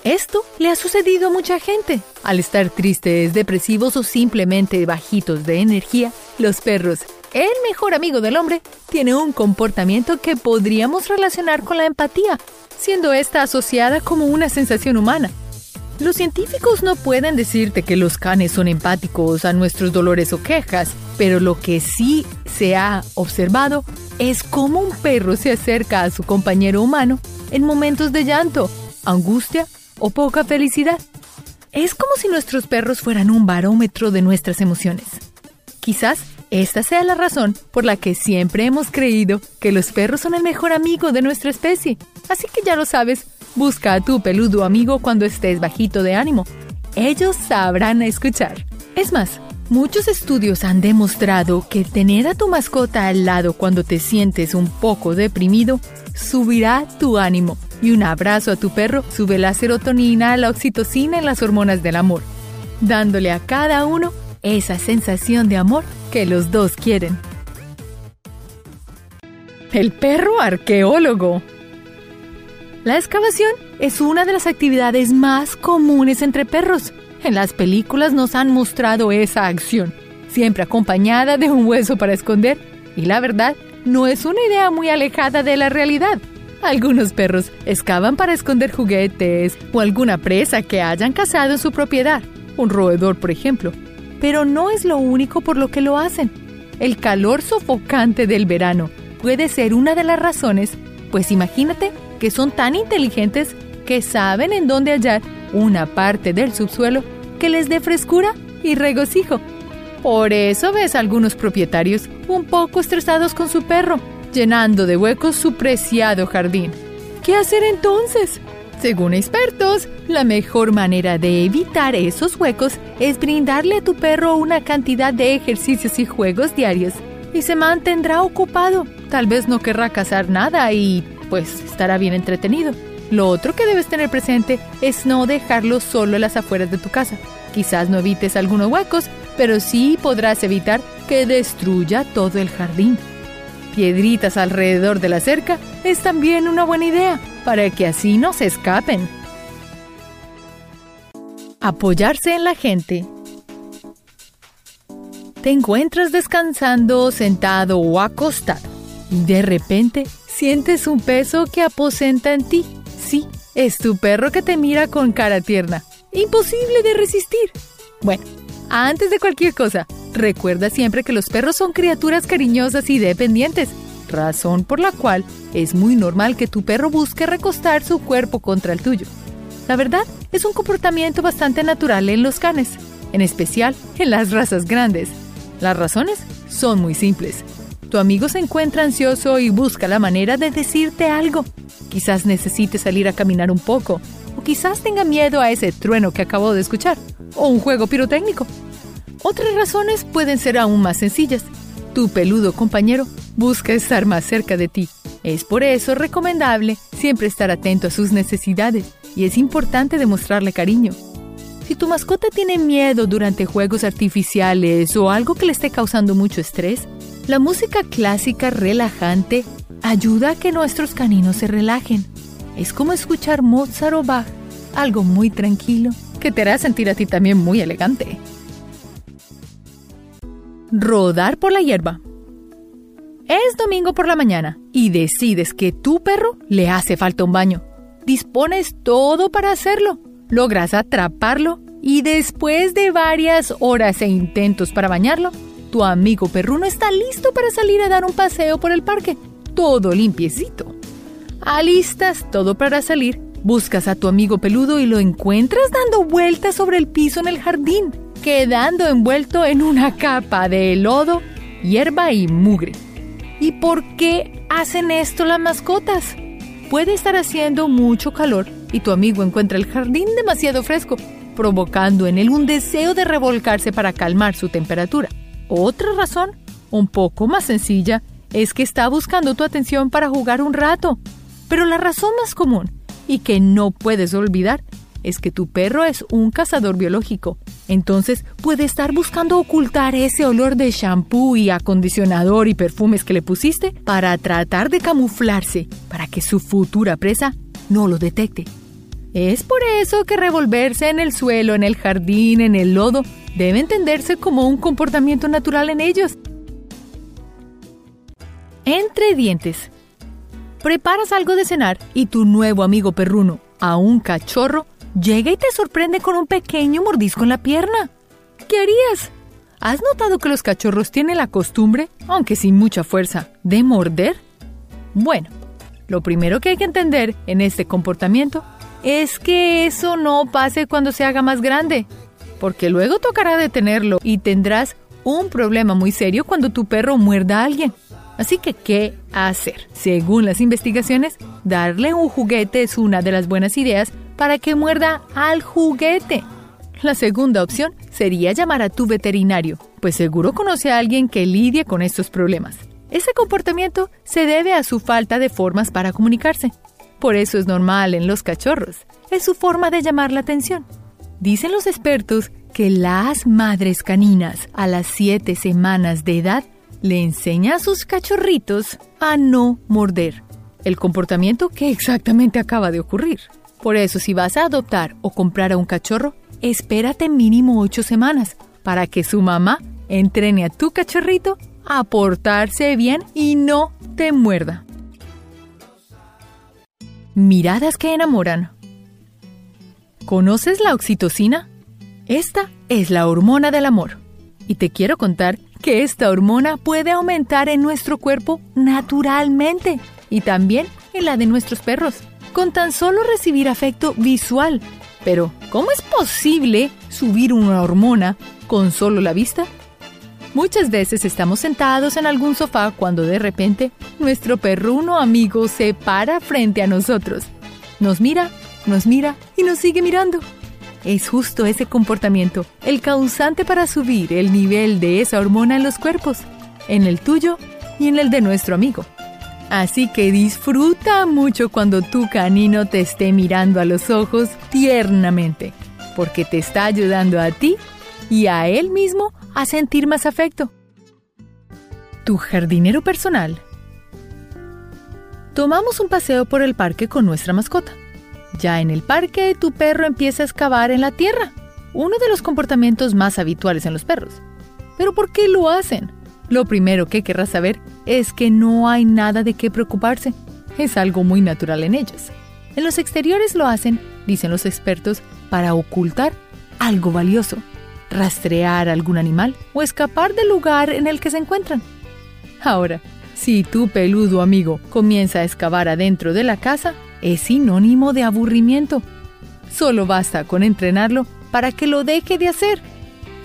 Esto le ha sucedido a mucha gente. Al estar tristes, depresivos o simplemente bajitos de energía, los perros, el mejor amigo del hombre, tienen un comportamiento que podríamos relacionar con la empatía, siendo esta asociada como una sensación humana. Los científicos no pueden decirte que los canes son empáticos a nuestros dolores o quejas, pero lo que sí se ha observado es cómo un perro se acerca a su compañero humano en momentos de llanto, angustia o poca felicidad. Es como si nuestros perros fueran un barómetro de nuestras emociones. Quizás esta sea la razón por la que siempre hemos creído que los perros son el mejor amigo de nuestra especie. Así que ya lo sabes, busca a tu peludo amigo cuando estés bajito de ánimo. Ellos sabrán escuchar. Es más, muchos estudios han demostrado que tener a tu mascota al lado cuando te sientes un poco deprimido subirá tu ánimo. Y un abrazo a tu perro sube la serotonina, la oxitocina y las hormonas del amor, dándole a cada uno esa sensación de amor que los dos quieren. El perro arqueólogo. La excavación es una de las actividades más comunes entre perros. En las películas nos han mostrado esa acción, siempre acompañada de un hueso para esconder, y la verdad no es una idea muy alejada de la realidad. Algunos perros excavan para esconder juguetes o alguna presa que hayan cazado en su propiedad, un roedor por ejemplo, pero no es lo único por lo que lo hacen. El calor sofocante del verano puede ser una de las razones, pues imagínate que son tan inteligentes que saben en dónde hallar una parte del subsuelo que les dé frescura y regocijo. Por eso ves a algunos propietarios un poco estresados con su perro, llenando de huecos su preciado jardín. ¿Qué hacer entonces? Según expertos, la mejor manera de evitar esos huecos es brindarle a tu perro una cantidad de ejercicios y juegos diarios y se mantendrá ocupado. Tal vez no querrá cazar nada y pues estará bien entretenido. Lo otro que debes tener presente es no dejarlo solo en las afueras de tu casa. Quizás no evites algunos huecos, pero sí podrás evitar que destruya todo el jardín. Piedritas alrededor de la cerca es también una buena idea para que así no se escapen. Apoyarse en la gente. Te encuentras descansando, sentado o acostado y de repente sientes un peso que aposenta en ti. Sí, es tu perro que te mira con cara tierna. Imposible de resistir. Bueno, antes de cualquier cosa, recuerda siempre que los perros son criaturas cariñosas y dependientes razón por la cual es muy normal que tu perro busque recostar su cuerpo contra el tuyo. La verdad, es un comportamiento bastante natural en los canes, en especial en las razas grandes. Las razones son muy simples. Tu amigo se encuentra ansioso y busca la manera de decirte algo. Quizás necesite salir a caminar un poco, o quizás tenga miedo a ese trueno que acabo de escuchar, o un juego pirotécnico. Otras razones pueden ser aún más sencillas. Tu peludo compañero busca estar más cerca de ti. Es por eso recomendable siempre estar atento a sus necesidades y es importante demostrarle cariño. Si tu mascota tiene miedo durante juegos artificiales o algo que le esté causando mucho estrés, la música clásica relajante ayuda a que nuestros caninos se relajen. Es como escuchar Mozart o Bach, algo muy tranquilo que te hará sentir a ti también muy elegante. Rodar por la hierba. Es domingo por la mañana y decides que tu perro le hace falta un baño. Dispones todo para hacerlo. Logras atraparlo y después de varias horas e intentos para bañarlo, tu amigo perruno está listo para salir a dar un paseo por el parque, todo limpiecito. Alistas todo para salir, buscas a tu amigo peludo y lo encuentras dando vueltas sobre el piso en el jardín quedando envuelto en una capa de lodo, hierba y mugre. ¿Y por qué hacen esto las mascotas? Puede estar haciendo mucho calor y tu amigo encuentra el jardín demasiado fresco, provocando en él un deseo de revolcarse para calmar su temperatura. Otra razón, un poco más sencilla, es que está buscando tu atención para jugar un rato. Pero la razón más común y que no puedes olvidar es que tu perro es un cazador biológico. Entonces puede estar buscando ocultar ese olor de shampoo y acondicionador y perfumes que le pusiste para tratar de camuflarse, para que su futura presa no lo detecte. Es por eso que revolverse en el suelo, en el jardín, en el lodo, debe entenderse como un comportamiento natural en ellos. Entre dientes. Preparas algo de cenar y tu nuevo amigo perruno, a un cachorro, llega y te sorprende con un pequeño mordisco en la pierna. ¿Qué harías? ¿Has notado que los cachorros tienen la costumbre, aunque sin mucha fuerza, de morder? Bueno, lo primero que hay que entender en este comportamiento es que eso no pase cuando se haga más grande, porque luego tocará detenerlo y tendrás un problema muy serio cuando tu perro muerda a alguien. Así que, ¿qué hacer? Según las investigaciones, darle un juguete es una de las buenas ideas para que muerda al juguete. La segunda opción sería llamar a tu veterinario, pues seguro conoce a alguien que lidie con estos problemas. Ese comportamiento se debe a su falta de formas para comunicarse. Por eso es normal en los cachorros. Es su forma de llamar la atención. Dicen los expertos que las madres caninas a las 7 semanas de edad le enseña a sus cachorritos a no morder, el comportamiento que exactamente acaba de ocurrir. Por eso, si vas a adoptar o comprar a un cachorro, espérate mínimo ocho semanas para que su mamá entrene a tu cachorrito a portarse bien y no te muerda. Miradas que enamoran. ¿Conoces la oxitocina? Esta es la hormona del amor. Y te quiero contar que esta hormona puede aumentar en nuestro cuerpo naturalmente y también en la de nuestros perros, con tan solo recibir afecto visual. Pero, ¿cómo es posible subir una hormona con solo la vista? Muchas veces estamos sentados en algún sofá cuando de repente nuestro perruno amigo se para frente a nosotros. Nos mira, nos mira y nos sigue mirando. Es justo ese comportamiento el causante para subir el nivel de esa hormona en los cuerpos, en el tuyo y en el de nuestro amigo. Así que disfruta mucho cuando tu canino te esté mirando a los ojos tiernamente, porque te está ayudando a ti y a él mismo a sentir más afecto. Tu jardinero personal. Tomamos un paseo por el parque con nuestra mascota. Ya en el parque, tu perro empieza a excavar en la tierra, uno de los comportamientos más habituales en los perros. ¿Pero por qué lo hacen? Lo primero que querrás saber es que no hay nada de qué preocuparse. Es algo muy natural en ellos. En los exteriores lo hacen, dicen los expertos, para ocultar algo valioso, rastrear algún animal o escapar del lugar en el que se encuentran. Ahora, Si tu peludo amigo comienza a excavar adentro de la casa, es sinónimo de aburrimiento. Solo basta con entrenarlo para que lo deje de hacer.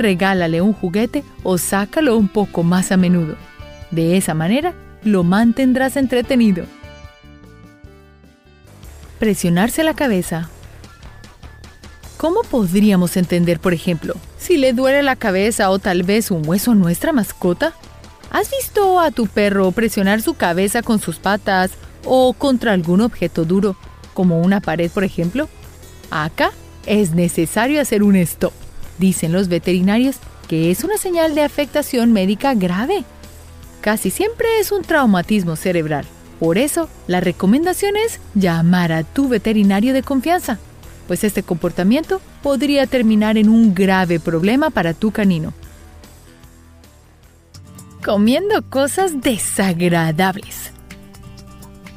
Regálale un juguete o sácalo un poco más a menudo. De esa manera, lo mantendrás entretenido. Presionarse la cabeza. ¿Cómo podríamos entender, por ejemplo, si le duele la cabeza o tal vez un hueso a nuestra mascota? ¿Has visto a tu perro presionar su cabeza con sus patas o contra algún objeto duro, como una pared, por ejemplo? Acá es necesario hacer un stop. Dicen los veterinarios que es una señal de afectación médica grave. Casi siempre es un traumatismo cerebral. Por eso, la recomendación es llamar a tu veterinario de confianza, pues este comportamiento podría terminar en un grave problema para tu canino. Comiendo cosas desagradables.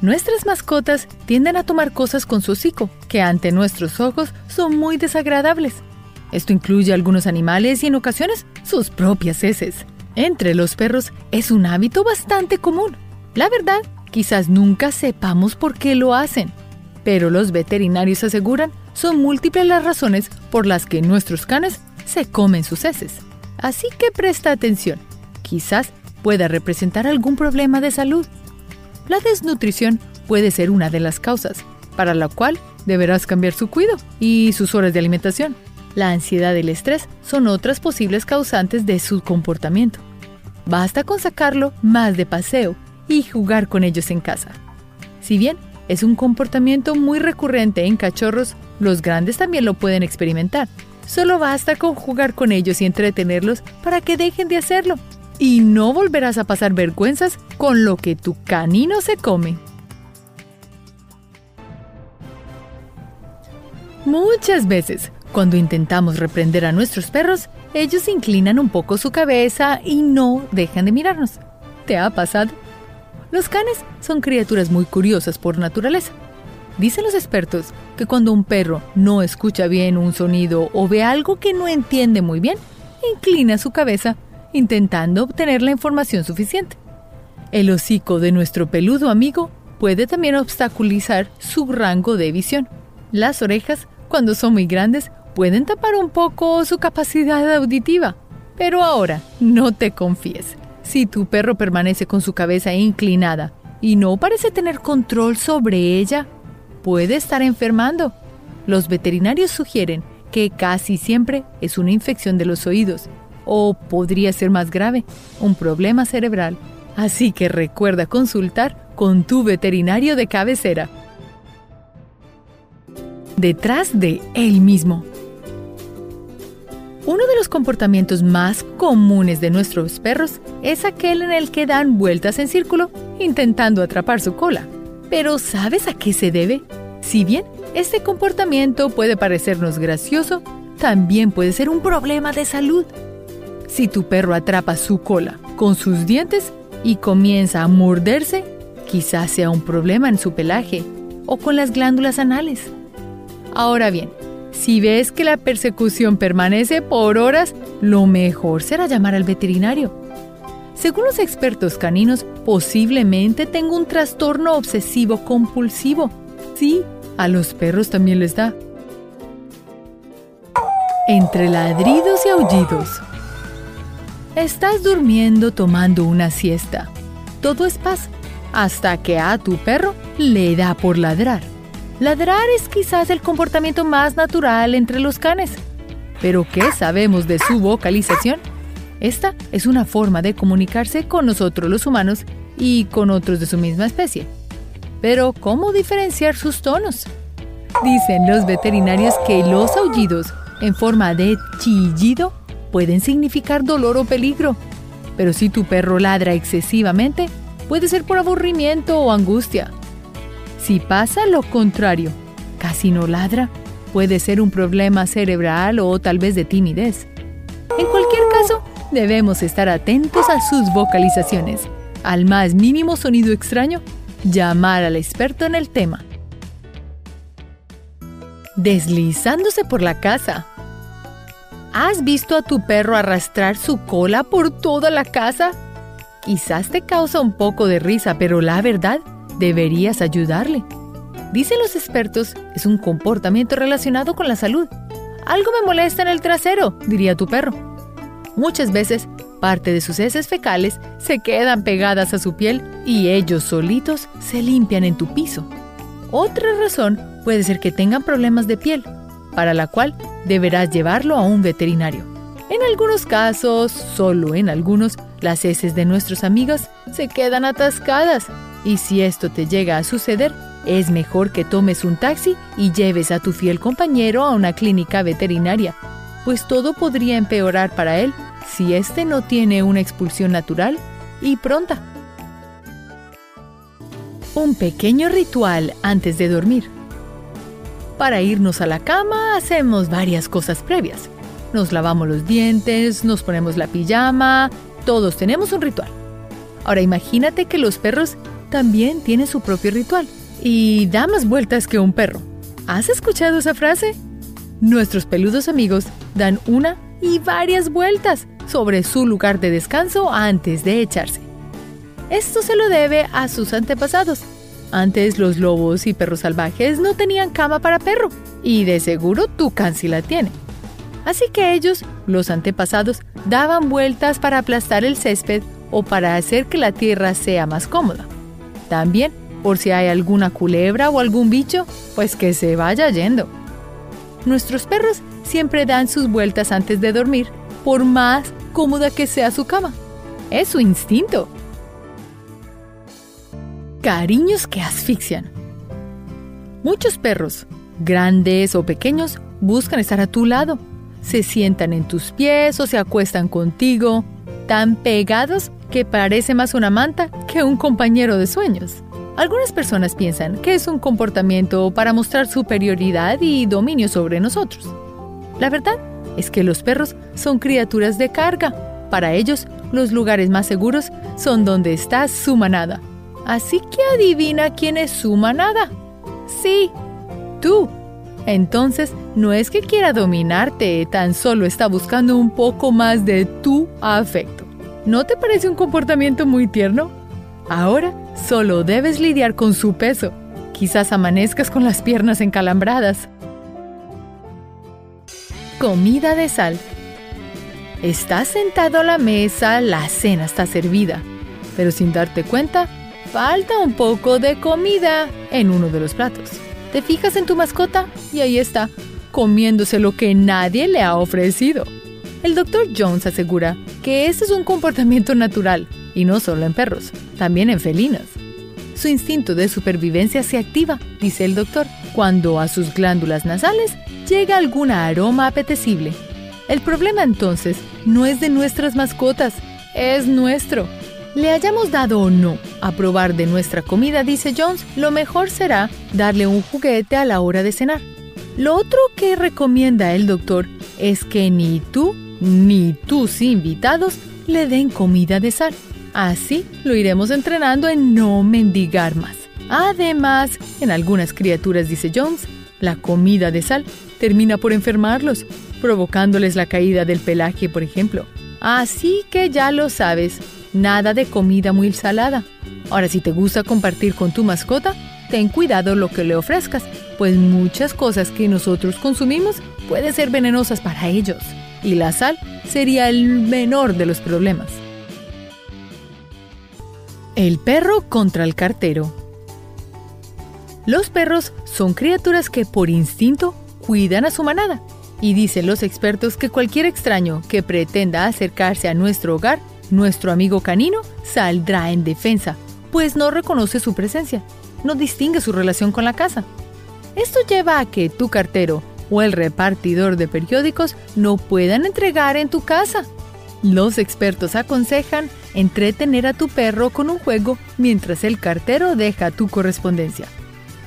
Nuestras mascotas tienden a tomar cosas con su hocico, que ante nuestros ojos son muy desagradables. Esto incluye algunos animales y en ocasiones sus propias heces. Entre los perros es un hábito bastante común. La verdad, quizás nunca sepamos por qué lo hacen, pero los veterinarios aseguran son múltiples las razones por las que nuestros canes se comen sus heces. Así que presta atención. Quizás pueda representar algún problema de salud la desnutrición puede ser una de las causas, para la cual deberás cambiar su cuidado y sus horas de alimentación. La ansiedad y el estrés son otras posibles causantes de su comportamiento. Basta con sacarlo más de paseo y jugar con ellos en casa. Si bien es un comportamiento muy recurrente en cachorros, los grandes también lo pueden experimentar. Solo basta con jugar con ellos y entretenerlos para que dejen de hacerlo y no volverás a pasar vergüenzas con lo que tu canino se come. Muchas veces, cuando intentamos reprender a nuestros perros, ellos inclinan un poco su cabeza y no dejan de mirarnos. ¿Te ha pasado? Los canes son criaturas muy curiosas por naturaleza. Dicen los expertos que cuando un perro no escucha bien un sonido o ve algo que no entiende muy bien, inclina su cabeza intentando obtener la información suficiente. El hocico de nuestro peludo amigo puede también obstaculizar su rango de visión. Las orejas, cuando son muy grandes, pueden tapar un poco su capacidad auditiva. Pero ahora, no te confíes. Si tu perro permanece con su cabeza inclinada y no parece tener control sobre ella, puede estar enfermando. Los veterinarios sugieren que casi siempre es una infección de los oídos o podría ser más grave, un problema cerebral. Así que recuerda consultar con tu veterinario de cabecera. Detrás de él mismo. Uno de los comportamientos más comunes de nuestros perros es aquel en el que dan vueltas en círculo intentando atrapar su cola. Pero ¿sabes a qué se debe? Si bien este comportamiento puede parecernos gracioso, también puede ser un problema de salud si tu perro atrapa su cola con sus dientes y comienza a morderse, quizás sea un problema en su pelaje o con las glándulas anales. Ahora bien, si ves que la persecución permanece por horas, lo mejor será llamar al veterinario. Según los expertos caninos, posiblemente tenga un trastorno obsesivo compulsivo. Sí, a los perros también les da. Entre ladridos y aullidos. Estás durmiendo tomando una siesta. Todo es paz, hasta que a tu perro le da por ladrar. Ladrar es quizás el comportamiento más natural entre los canes. Pero ¿qué sabemos de su vocalización? Esta es una forma de comunicarse con nosotros los humanos y con otros de su misma especie. Pero ¿cómo diferenciar sus tonos? Dicen los veterinarios que los aullidos en forma de chillido pueden significar dolor o peligro. Pero si tu perro ladra excesivamente, puede ser por aburrimiento o angustia. Si pasa lo contrario, casi no ladra, puede ser un problema cerebral o tal vez de timidez. En cualquier caso, debemos estar atentos a sus vocalizaciones. Al más mínimo sonido extraño, llamar al experto en el tema. Deslizándose por la casa. ¿Has visto a tu perro arrastrar su cola por toda la casa? Quizás te causa un poco de risa, pero la verdad, deberías ayudarle. Dicen los expertos, es un comportamiento relacionado con la salud. Algo me molesta en el trasero, diría tu perro. Muchas veces, parte de sus heces fecales se quedan pegadas a su piel y ellos solitos se limpian en tu piso. Otra razón puede ser que tengan problemas de piel, para la cual deberás llevarlo a un veterinario. En algunos casos, solo en algunos, las heces de nuestros amigos se quedan atascadas y si esto te llega a suceder, es mejor que tomes un taxi y lleves a tu fiel compañero a una clínica veterinaria, pues todo podría empeorar para él si éste no tiene una expulsión natural y pronta. Un pequeño ritual antes de dormir. Para irnos a la cama hacemos varias cosas previas. Nos lavamos los dientes, nos ponemos la pijama, todos tenemos un ritual. Ahora imagínate que los perros también tienen su propio ritual y da más vueltas que un perro. ¿Has escuchado esa frase? Nuestros peludos amigos dan una y varias vueltas sobre su lugar de descanso antes de echarse. Esto se lo debe a sus antepasados. Antes los lobos y perros salvajes no tenían cama para perro, y de seguro tu sí la tiene. Así que ellos, los antepasados, daban vueltas para aplastar el césped o para hacer que la tierra sea más cómoda. También, por si hay alguna culebra o algún bicho, pues que se vaya yendo. Nuestros perros siempre dan sus vueltas antes de dormir, por más cómoda que sea su cama. Es su instinto. Cariños que asfixian. Muchos perros, grandes o pequeños, buscan estar a tu lado. Se sientan en tus pies o se acuestan contigo, tan pegados que parece más una manta que un compañero de sueños. Algunas personas piensan que es un comportamiento para mostrar superioridad y dominio sobre nosotros. La verdad es que los perros son criaturas de carga. Para ellos, los lugares más seguros son donde está su manada. Así que adivina quién es su manada. Sí, tú. Entonces, no es que quiera dominarte, tan solo está buscando un poco más de tu afecto. ¿No te parece un comportamiento muy tierno? Ahora solo debes lidiar con su peso. Quizás amanezcas con las piernas encalambradas. Comida de sal. Estás sentado a la mesa, la cena está servida, pero sin darte cuenta, falta un poco de comida en uno de los platos. Te fijas en tu mascota y ahí está, comiéndose lo que nadie le ha ofrecido. El doctor Jones asegura que este es un comportamiento natural, y no solo en perros, también en felinos. Su instinto de supervivencia se activa, dice el doctor, cuando a sus glándulas nasales llega algún aroma apetecible. El problema entonces no es de nuestras mascotas, es nuestro. Le hayamos dado o no a probar de nuestra comida, dice Jones, lo mejor será darle un juguete a la hora de cenar. Lo otro que recomienda el doctor es que ni tú ni tus invitados le den comida de sal. Así lo iremos entrenando en no mendigar más. Además, en algunas criaturas, dice Jones, la comida de sal termina por enfermarlos, provocándoles la caída del pelaje, por ejemplo. Así que ya lo sabes, nada de comida muy salada. Ahora, si te gusta compartir con tu mascota, ten cuidado lo que le ofrezcas, pues muchas cosas que nosotros consumimos pueden ser venenosas para ellos, y la sal sería el menor de los problemas. El perro contra el cartero. Los perros son criaturas que por instinto cuidan a su manada, y dicen los expertos que cualquier extraño que pretenda acercarse a nuestro hogar nuestro amigo canino saldrá en defensa, pues no reconoce su presencia, no distingue su relación con la casa. Esto lleva a que tu cartero o el repartidor de periódicos no puedan entregar en tu casa. Los expertos aconsejan entretener a tu perro con un juego mientras el cartero deja tu correspondencia.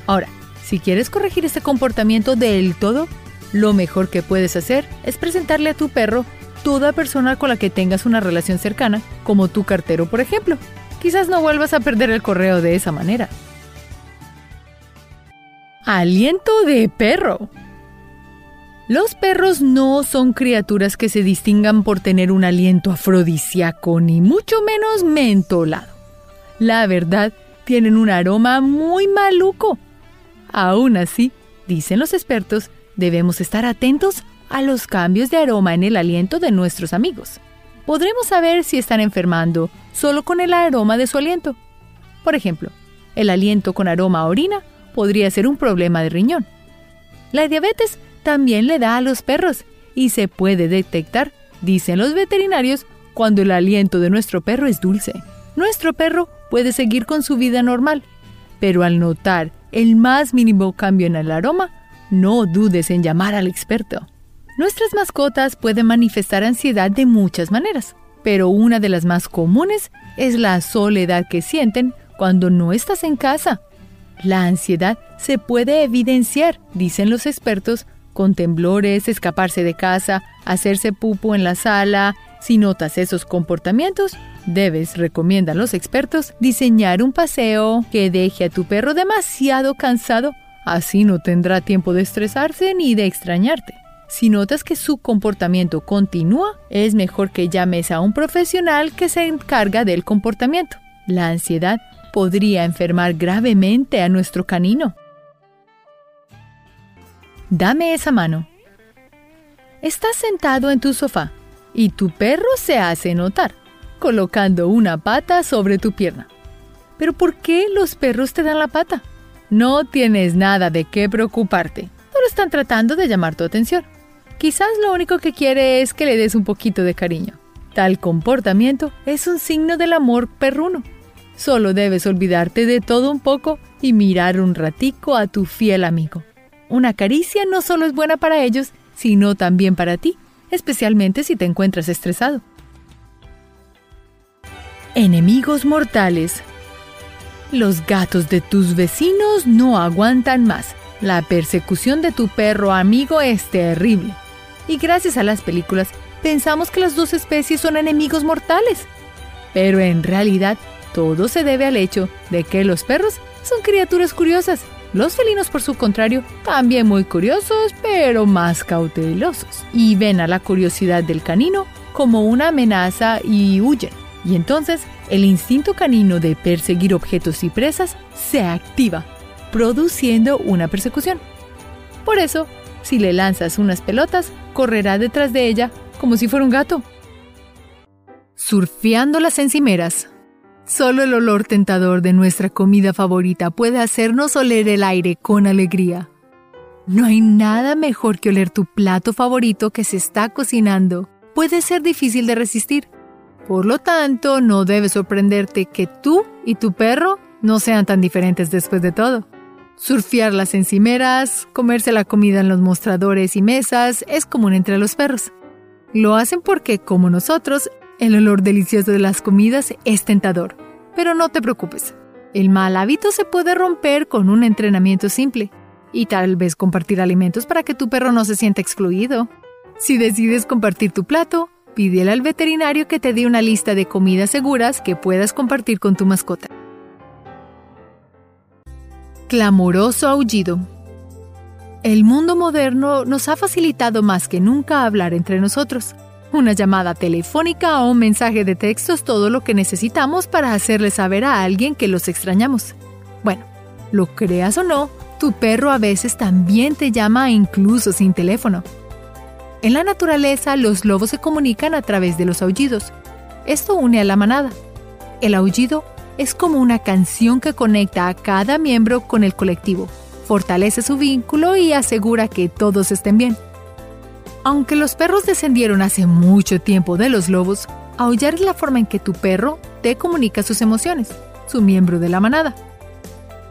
Ahora, si quieres corregir este comportamiento del todo, lo mejor que puedes hacer es presentarle a tu perro toda persona con la que tengas una relación cercana, como tu cartero, por ejemplo. Quizás no vuelvas a perder el correo de esa manera. Aliento de perro. Los perros no son criaturas que se distingan por tener un aliento afrodisíaco ni mucho menos mentolado. La verdad, tienen un aroma muy maluco. Aún así, dicen los expertos, debemos estar atentos a los cambios de aroma en el aliento de nuestros amigos. Podremos saber si están enfermando solo con el aroma de su aliento. Por ejemplo, el aliento con aroma a orina podría ser un problema de riñón. La diabetes también le da a los perros y se puede detectar, dicen los veterinarios, cuando el aliento de nuestro perro es dulce. Nuestro perro puede seguir con su vida normal, pero al notar el más mínimo cambio en el aroma, no dudes en llamar al experto. Nuestras mascotas pueden manifestar ansiedad de muchas maneras, pero una de las más comunes es la soledad que sienten cuando no estás en casa. La ansiedad se puede evidenciar, dicen los expertos, con temblores, escaparse de casa, hacerse pupo en la sala. Si notas esos comportamientos, debes, recomiendan los expertos, diseñar un paseo que deje a tu perro demasiado cansado. Así no tendrá tiempo de estresarse ni de extrañarte. Si notas que su comportamiento continúa, es mejor que llames a un profesional que se encarga del comportamiento. La ansiedad podría enfermar gravemente a nuestro canino. Dame esa mano. Estás sentado en tu sofá y tu perro se hace notar, colocando una pata sobre tu pierna. Pero ¿por qué los perros te dan la pata? No tienes nada de qué preocuparte. Solo están tratando de llamar tu atención. Quizás lo único que quiere es que le des un poquito de cariño. Tal comportamiento es un signo del amor perruno. Solo debes olvidarte de todo un poco y mirar un ratico a tu fiel amigo. Una caricia no solo es buena para ellos, sino también para ti, especialmente si te encuentras estresado. Enemigos mortales. Los gatos de tus vecinos no aguantan más. La persecución de tu perro amigo es terrible. Y gracias a las películas, pensamos que las dos especies son enemigos mortales. Pero en realidad, todo se debe al hecho de que los perros son criaturas curiosas los felinos, por su contrario, también muy curiosos, pero más cautelosos, y ven a la curiosidad del canino como una amenaza y huyen. Y entonces el instinto canino de perseguir objetos y presas se activa, produciendo una persecución. Por eso, si le lanzas unas pelotas, correrá detrás de ella como si fuera un gato. Surfeando las encimeras. Solo el olor tentador de nuestra comida favorita puede hacernos oler el aire con alegría. No hay nada mejor que oler tu plato favorito que se está cocinando. Puede ser difícil de resistir. Por lo tanto, no debe sorprenderte que tú y tu perro no sean tan diferentes después de todo. Surfear las encimeras, comerse la comida en los mostradores y mesas es común entre los perros. Lo hacen porque, como nosotros, el olor delicioso de las comidas es tentador. Pero no te preocupes. El mal hábito se puede romper con un entrenamiento simple y tal vez compartir alimentos para que tu perro no se sienta excluido. Si decides compartir tu plato, pídele al veterinario que te dé una lista de comidas seguras que puedas compartir con tu mascota. Clamoroso aullido. El mundo moderno nos ha facilitado más que nunca hablar entre nosotros. Una llamada telefónica o un mensaje de texto es todo lo que necesitamos para hacerle saber a alguien que los extrañamos. Bueno, lo creas o no, tu perro a veces también te llama incluso sin teléfono. En la naturaleza, los lobos se comunican a través de los aullidos. Esto une a la manada. El aullido es como una canción que conecta a cada miembro con el colectivo, fortalece su vínculo y asegura que todos estén bien. Aunque los perros descendieron hace mucho tiempo de los lobos, aullar es la forma en que tu perro te comunica sus emociones, su miembro de la manada.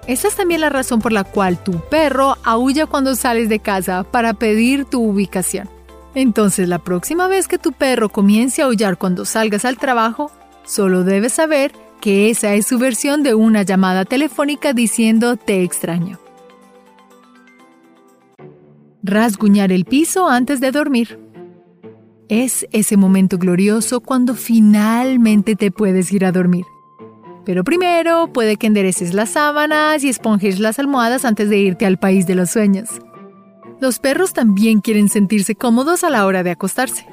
Esa es también la razón por la cual tu perro aulla cuando sales de casa para pedir tu ubicación. Entonces la próxima vez que tu perro comience a aullar cuando salgas al trabajo, solo debes saber que esa es su versión de una llamada telefónica diciendo te extraño rasguñar el piso antes de dormir. Es ese momento glorioso cuando finalmente te puedes ir a dormir. Pero primero puede que endereces las sábanas y esponjes las almohadas antes de irte al país de los sueños. Los perros también quieren sentirse cómodos a la hora de acostarse.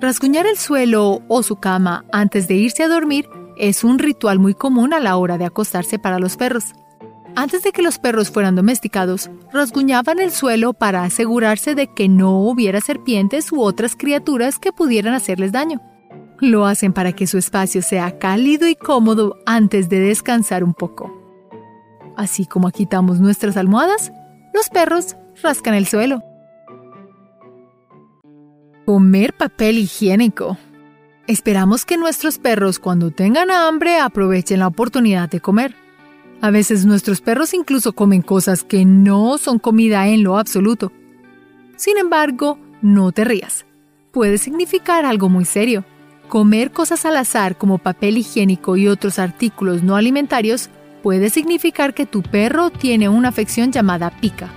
Rasguñar el suelo o su cama antes de irse a dormir es un ritual muy común a la hora de acostarse para los perros. Antes de que los perros fueran domesticados, rasguñaban el suelo para asegurarse de que no hubiera serpientes u otras criaturas que pudieran hacerles daño. Lo hacen para que su espacio sea cálido y cómodo antes de descansar un poco. Así como agitamos nuestras almohadas, los perros rascan el suelo. Comer papel higiénico. Esperamos que nuestros perros cuando tengan hambre aprovechen la oportunidad de comer. A veces nuestros perros incluso comen cosas que no son comida en lo absoluto. Sin embargo, no te rías. Puede significar algo muy serio. Comer cosas al azar como papel higiénico y otros artículos no alimentarios puede significar que tu perro tiene una afección llamada pica.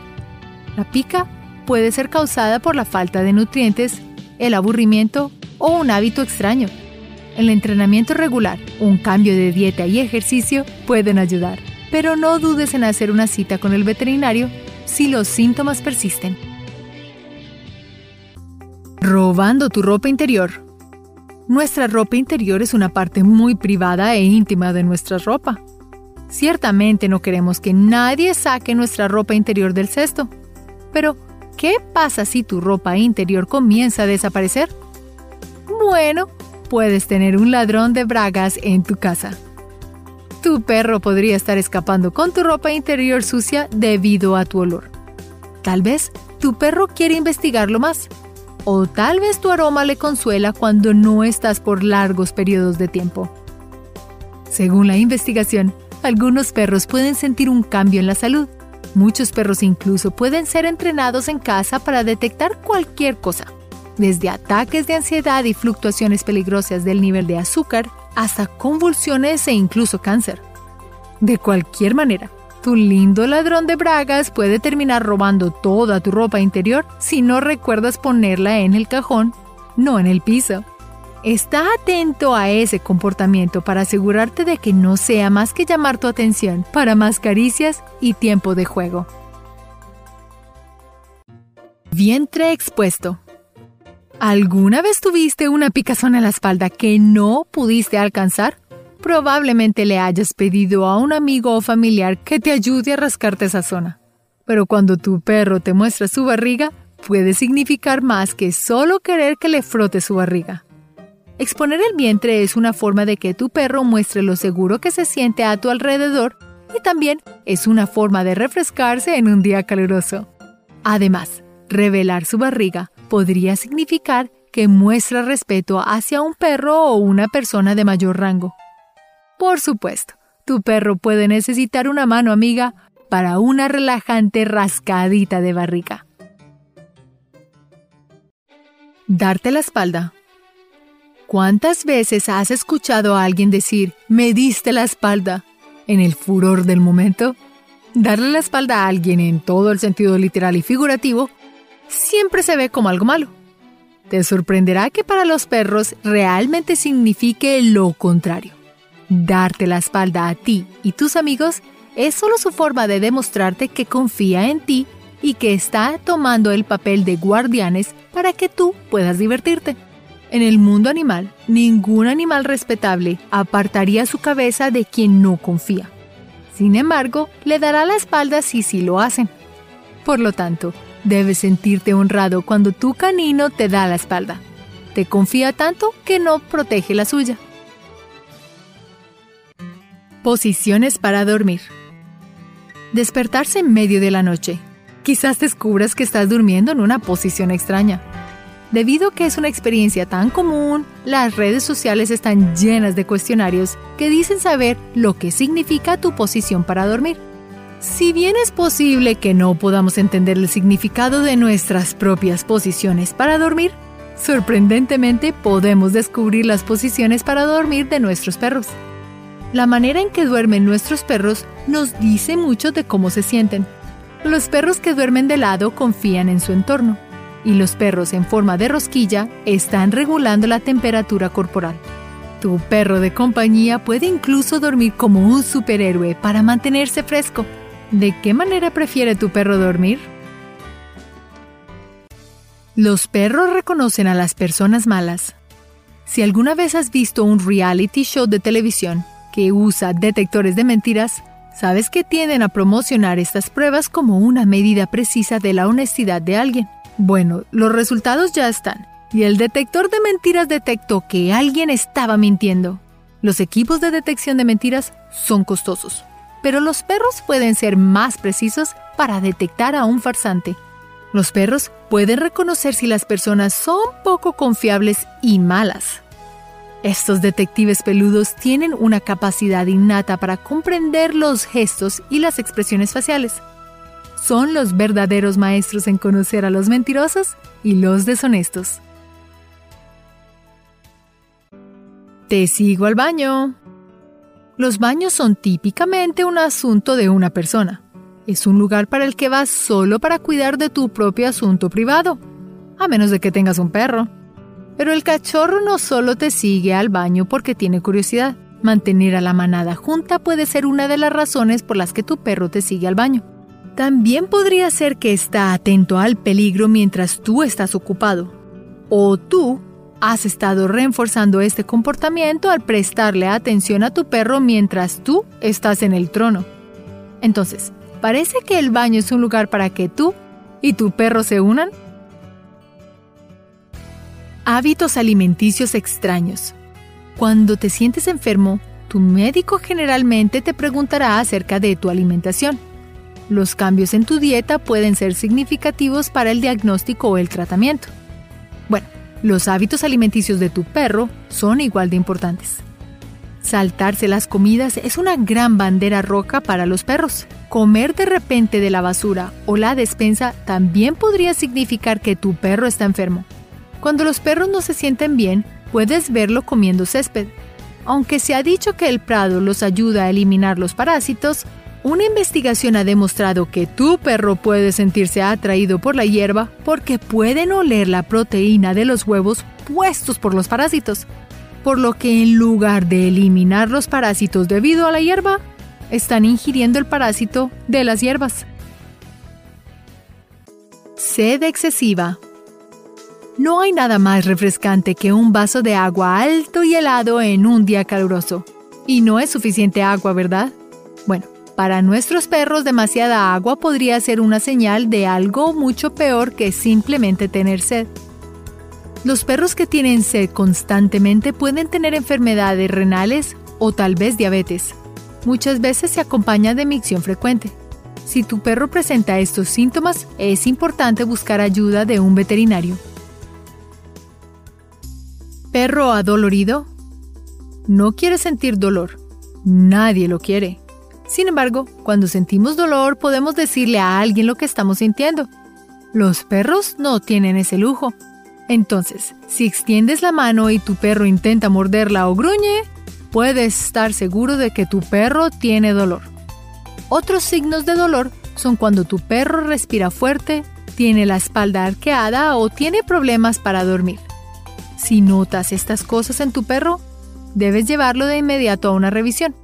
La pica puede ser causada por la falta de nutrientes, el aburrimiento o un hábito extraño. El entrenamiento regular, un cambio de dieta y ejercicio pueden ayudar pero no dudes en hacer una cita con el veterinario si los síntomas persisten. Robando tu ropa interior. Nuestra ropa interior es una parte muy privada e íntima de nuestra ropa. Ciertamente no queremos que nadie saque nuestra ropa interior del cesto. Pero, ¿qué pasa si tu ropa interior comienza a desaparecer? Bueno, puedes tener un ladrón de bragas en tu casa. Tu perro podría estar escapando con tu ropa interior sucia debido a tu olor. Tal vez tu perro quiere investigarlo más. O tal vez tu aroma le consuela cuando no estás por largos periodos de tiempo. Según la investigación, algunos perros pueden sentir un cambio en la salud. Muchos perros incluso pueden ser entrenados en casa para detectar cualquier cosa, desde ataques de ansiedad y fluctuaciones peligrosas del nivel de azúcar hasta convulsiones e incluso cáncer. De cualquier manera, tu lindo ladrón de bragas puede terminar robando toda tu ropa interior si no recuerdas ponerla en el cajón, no en el piso. Está atento a ese comportamiento para asegurarte de que no sea más que llamar tu atención para más caricias y tiempo de juego. Vientre expuesto. ¿Alguna vez tuviste una picazón en la espalda que no pudiste alcanzar? Probablemente le hayas pedido a un amigo o familiar que te ayude a rascarte esa zona. Pero cuando tu perro te muestra su barriga, puede significar más que solo querer que le frote su barriga. Exponer el vientre es una forma de que tu perro muestre lo seguro que se siente a tu alrededor y también es una forma de refrescarse en un día caluroso. Además, revelar su barriga podría significar que muestra respeto hacia un perro o una persona de mayor rango. Por supuesto, tu perro puede necesitar una mano amiga para una relajante rascadita de barriga. Darte la espalda. ¿Cuántas veces has escuchado a alguien decir, me diste la espalda, en el furor del momento? Darle la espalda a alguien en todo el sentido literal y figurativo siempre se ve como algo malo. Te sorprenderá que para los perros realmente signifique lo contrario. Darte la espalda a ti y tus amigos es solo su forma de demostrarte que confía en ti y que está tomando el papel de guardianes para que tú puedas divertirte. En el mundo animal, ningún animal respetable apartaría su cabeza de quien no confía. Sin embargo, le dará la espalda si sí lo hacen. Por lo tanto, Debes sentirte honrado cuando tu canino te da la espalda. Te confía tanto que no protege la suya. Posiciones para dormir. Despertarse en medio de la noche. Quizás descubras que estás durmiendo en una posición extraña. Debido a que es una experiencia tan común, las redes sociales están llenas de cuestionarios que dicen saber lo que significa tu posición para dormir. Si bien es posible que no podamos entender el significado de nuestras propias posiciones para dormir, sorprendentemente podemos descubrir las posiciones para dormir de nuestros perros. La manera en que duermen nuestros perros nos dice mucho de cómo se sienten. Los perros que duermen de lado confían en su entorno y los perros en forma de rosquilla están regulando la temperatura corporal. Tu perro de compañía puede incluso dormir como un superhéroe para mantenerse fresco. ¿De qué manera prefiere tu perro dormir? Los perros reconocen a las personas malas. Si alguna vez has visto un reality show de televisión que usa detectores de mentiras, sabes que tienden a promocionar estas pruebas como una medida precisa de la honestidad de alguien. Bueno, los resultados ya están, y el detector de mentiras detectó que alguien estaba mintiendo. Los equipos de detección de mentiras son costosos, pero los perros pueden ser más precisos para detectar a un farsante. Los perros pueden reconocer si las personas son poco confiables y malas. Estos detectives peludos tienen una capacidad innata para comprender los gestos y las expresiones faciales. Son los verdaderos maestros en conocer a los mentirosos y los deshonestos. Te sigo al baño. Los baños son típicamente un asunto de una persona. Es un lugar para el que vas solo para cuidar de tu propio asunto privado, a menos de que tengas un perro. Pero el cachorro no solo te sigue al baño porque tiene curiosidad. Mantener a la manada junta puede ser una de las razones por las que tu perro te sigue al baño. También podría ser que está atento al peligro mientras tú estás ocupado. O tú has estado reforzando este comportamiento al prestarle atención a tu perro mientras tú estás en el trono. Entonces, ¿parece que el baño es un lugar para que tú y tu perro se unan? Hábitos alimenticios extraños. Cuando te sientes enfermo, tu médico generalmente te preguntará acerca de tu alimentación. Los cambios en tu dieta pueden ser significativos para el diagnóstico o el tratamiento. Bueno, los hábitos alimenticios de tu perro son igual de importantes. Saltarse las comidas es una gran bandera roja para los perros. Comer de repente de la basura o la despensa también podría significar que tu perro está enfermo. Cuando los perros no se sienten bien, puedes verlo comiendo césped. Aunque se ha dicho que el prado los ayuda a eliminar los parásitos, una investigación ha demostrado que tu perro puede sentirse atraído por la hierba porque pueden oler la proteína de los huevos puestos por los parásitos. Por lo que en lugar de eliminar los parásitos debido a la hierba, están ingiriendo el parásito de las hierbas. Sed excesiva no hay nada más refrescante que un vaso de agua alto y helado en un día caluroso. Y no es suficiente agua, ¿verdad? Bueno, para nuestros perros demasiada agua podría ser una señal de algo mucho peor que simplemente tener sed. Los perros que tienen sed constantemente pueden tener enfermedades renales o tal vez diabetes. Muchas veces se acompaña de micción frecuente. Si tu perro presenta estos síntomas, es importante buscar ayuda de un veterinario. ¿Perro adolorido? No quiere sentir dolor. Nadie lo quiere. Sin embargo, cuando sentimos dolor podemos decirle a alguien lo que estamos sintiendo. Los perros no tienen ese lujo. Entonces, si extiendes la mano y tu perro intenta morderla o gruñe, puedes estar seguro de que tu perro tiene dolor. Otros signos de dolor son cuando tu perro respira fuerte, tiene la espalda arqueada o tiene problemas para dormir. Si notas estas cosas en tu perro, debes llevarlo de inmediato a una revisión.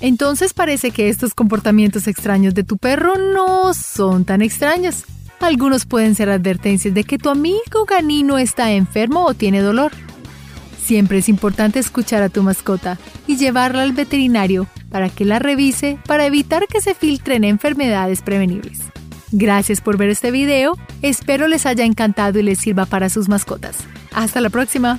Entonces parece que estos comportamientos extraños de tu perro no son tan extraños. Algunos pueden ser advertencias de que tu amigo ganino está enfermo o tiene dolor. Siempre es importante escuchar a tu mascota y llevarla al veterinario para que la revise para evitar que se filtren enfermedades prevenibles. Gracias por ver este video, espero les haya encantado y les sirva para sus mascotas. Hasta la próxima.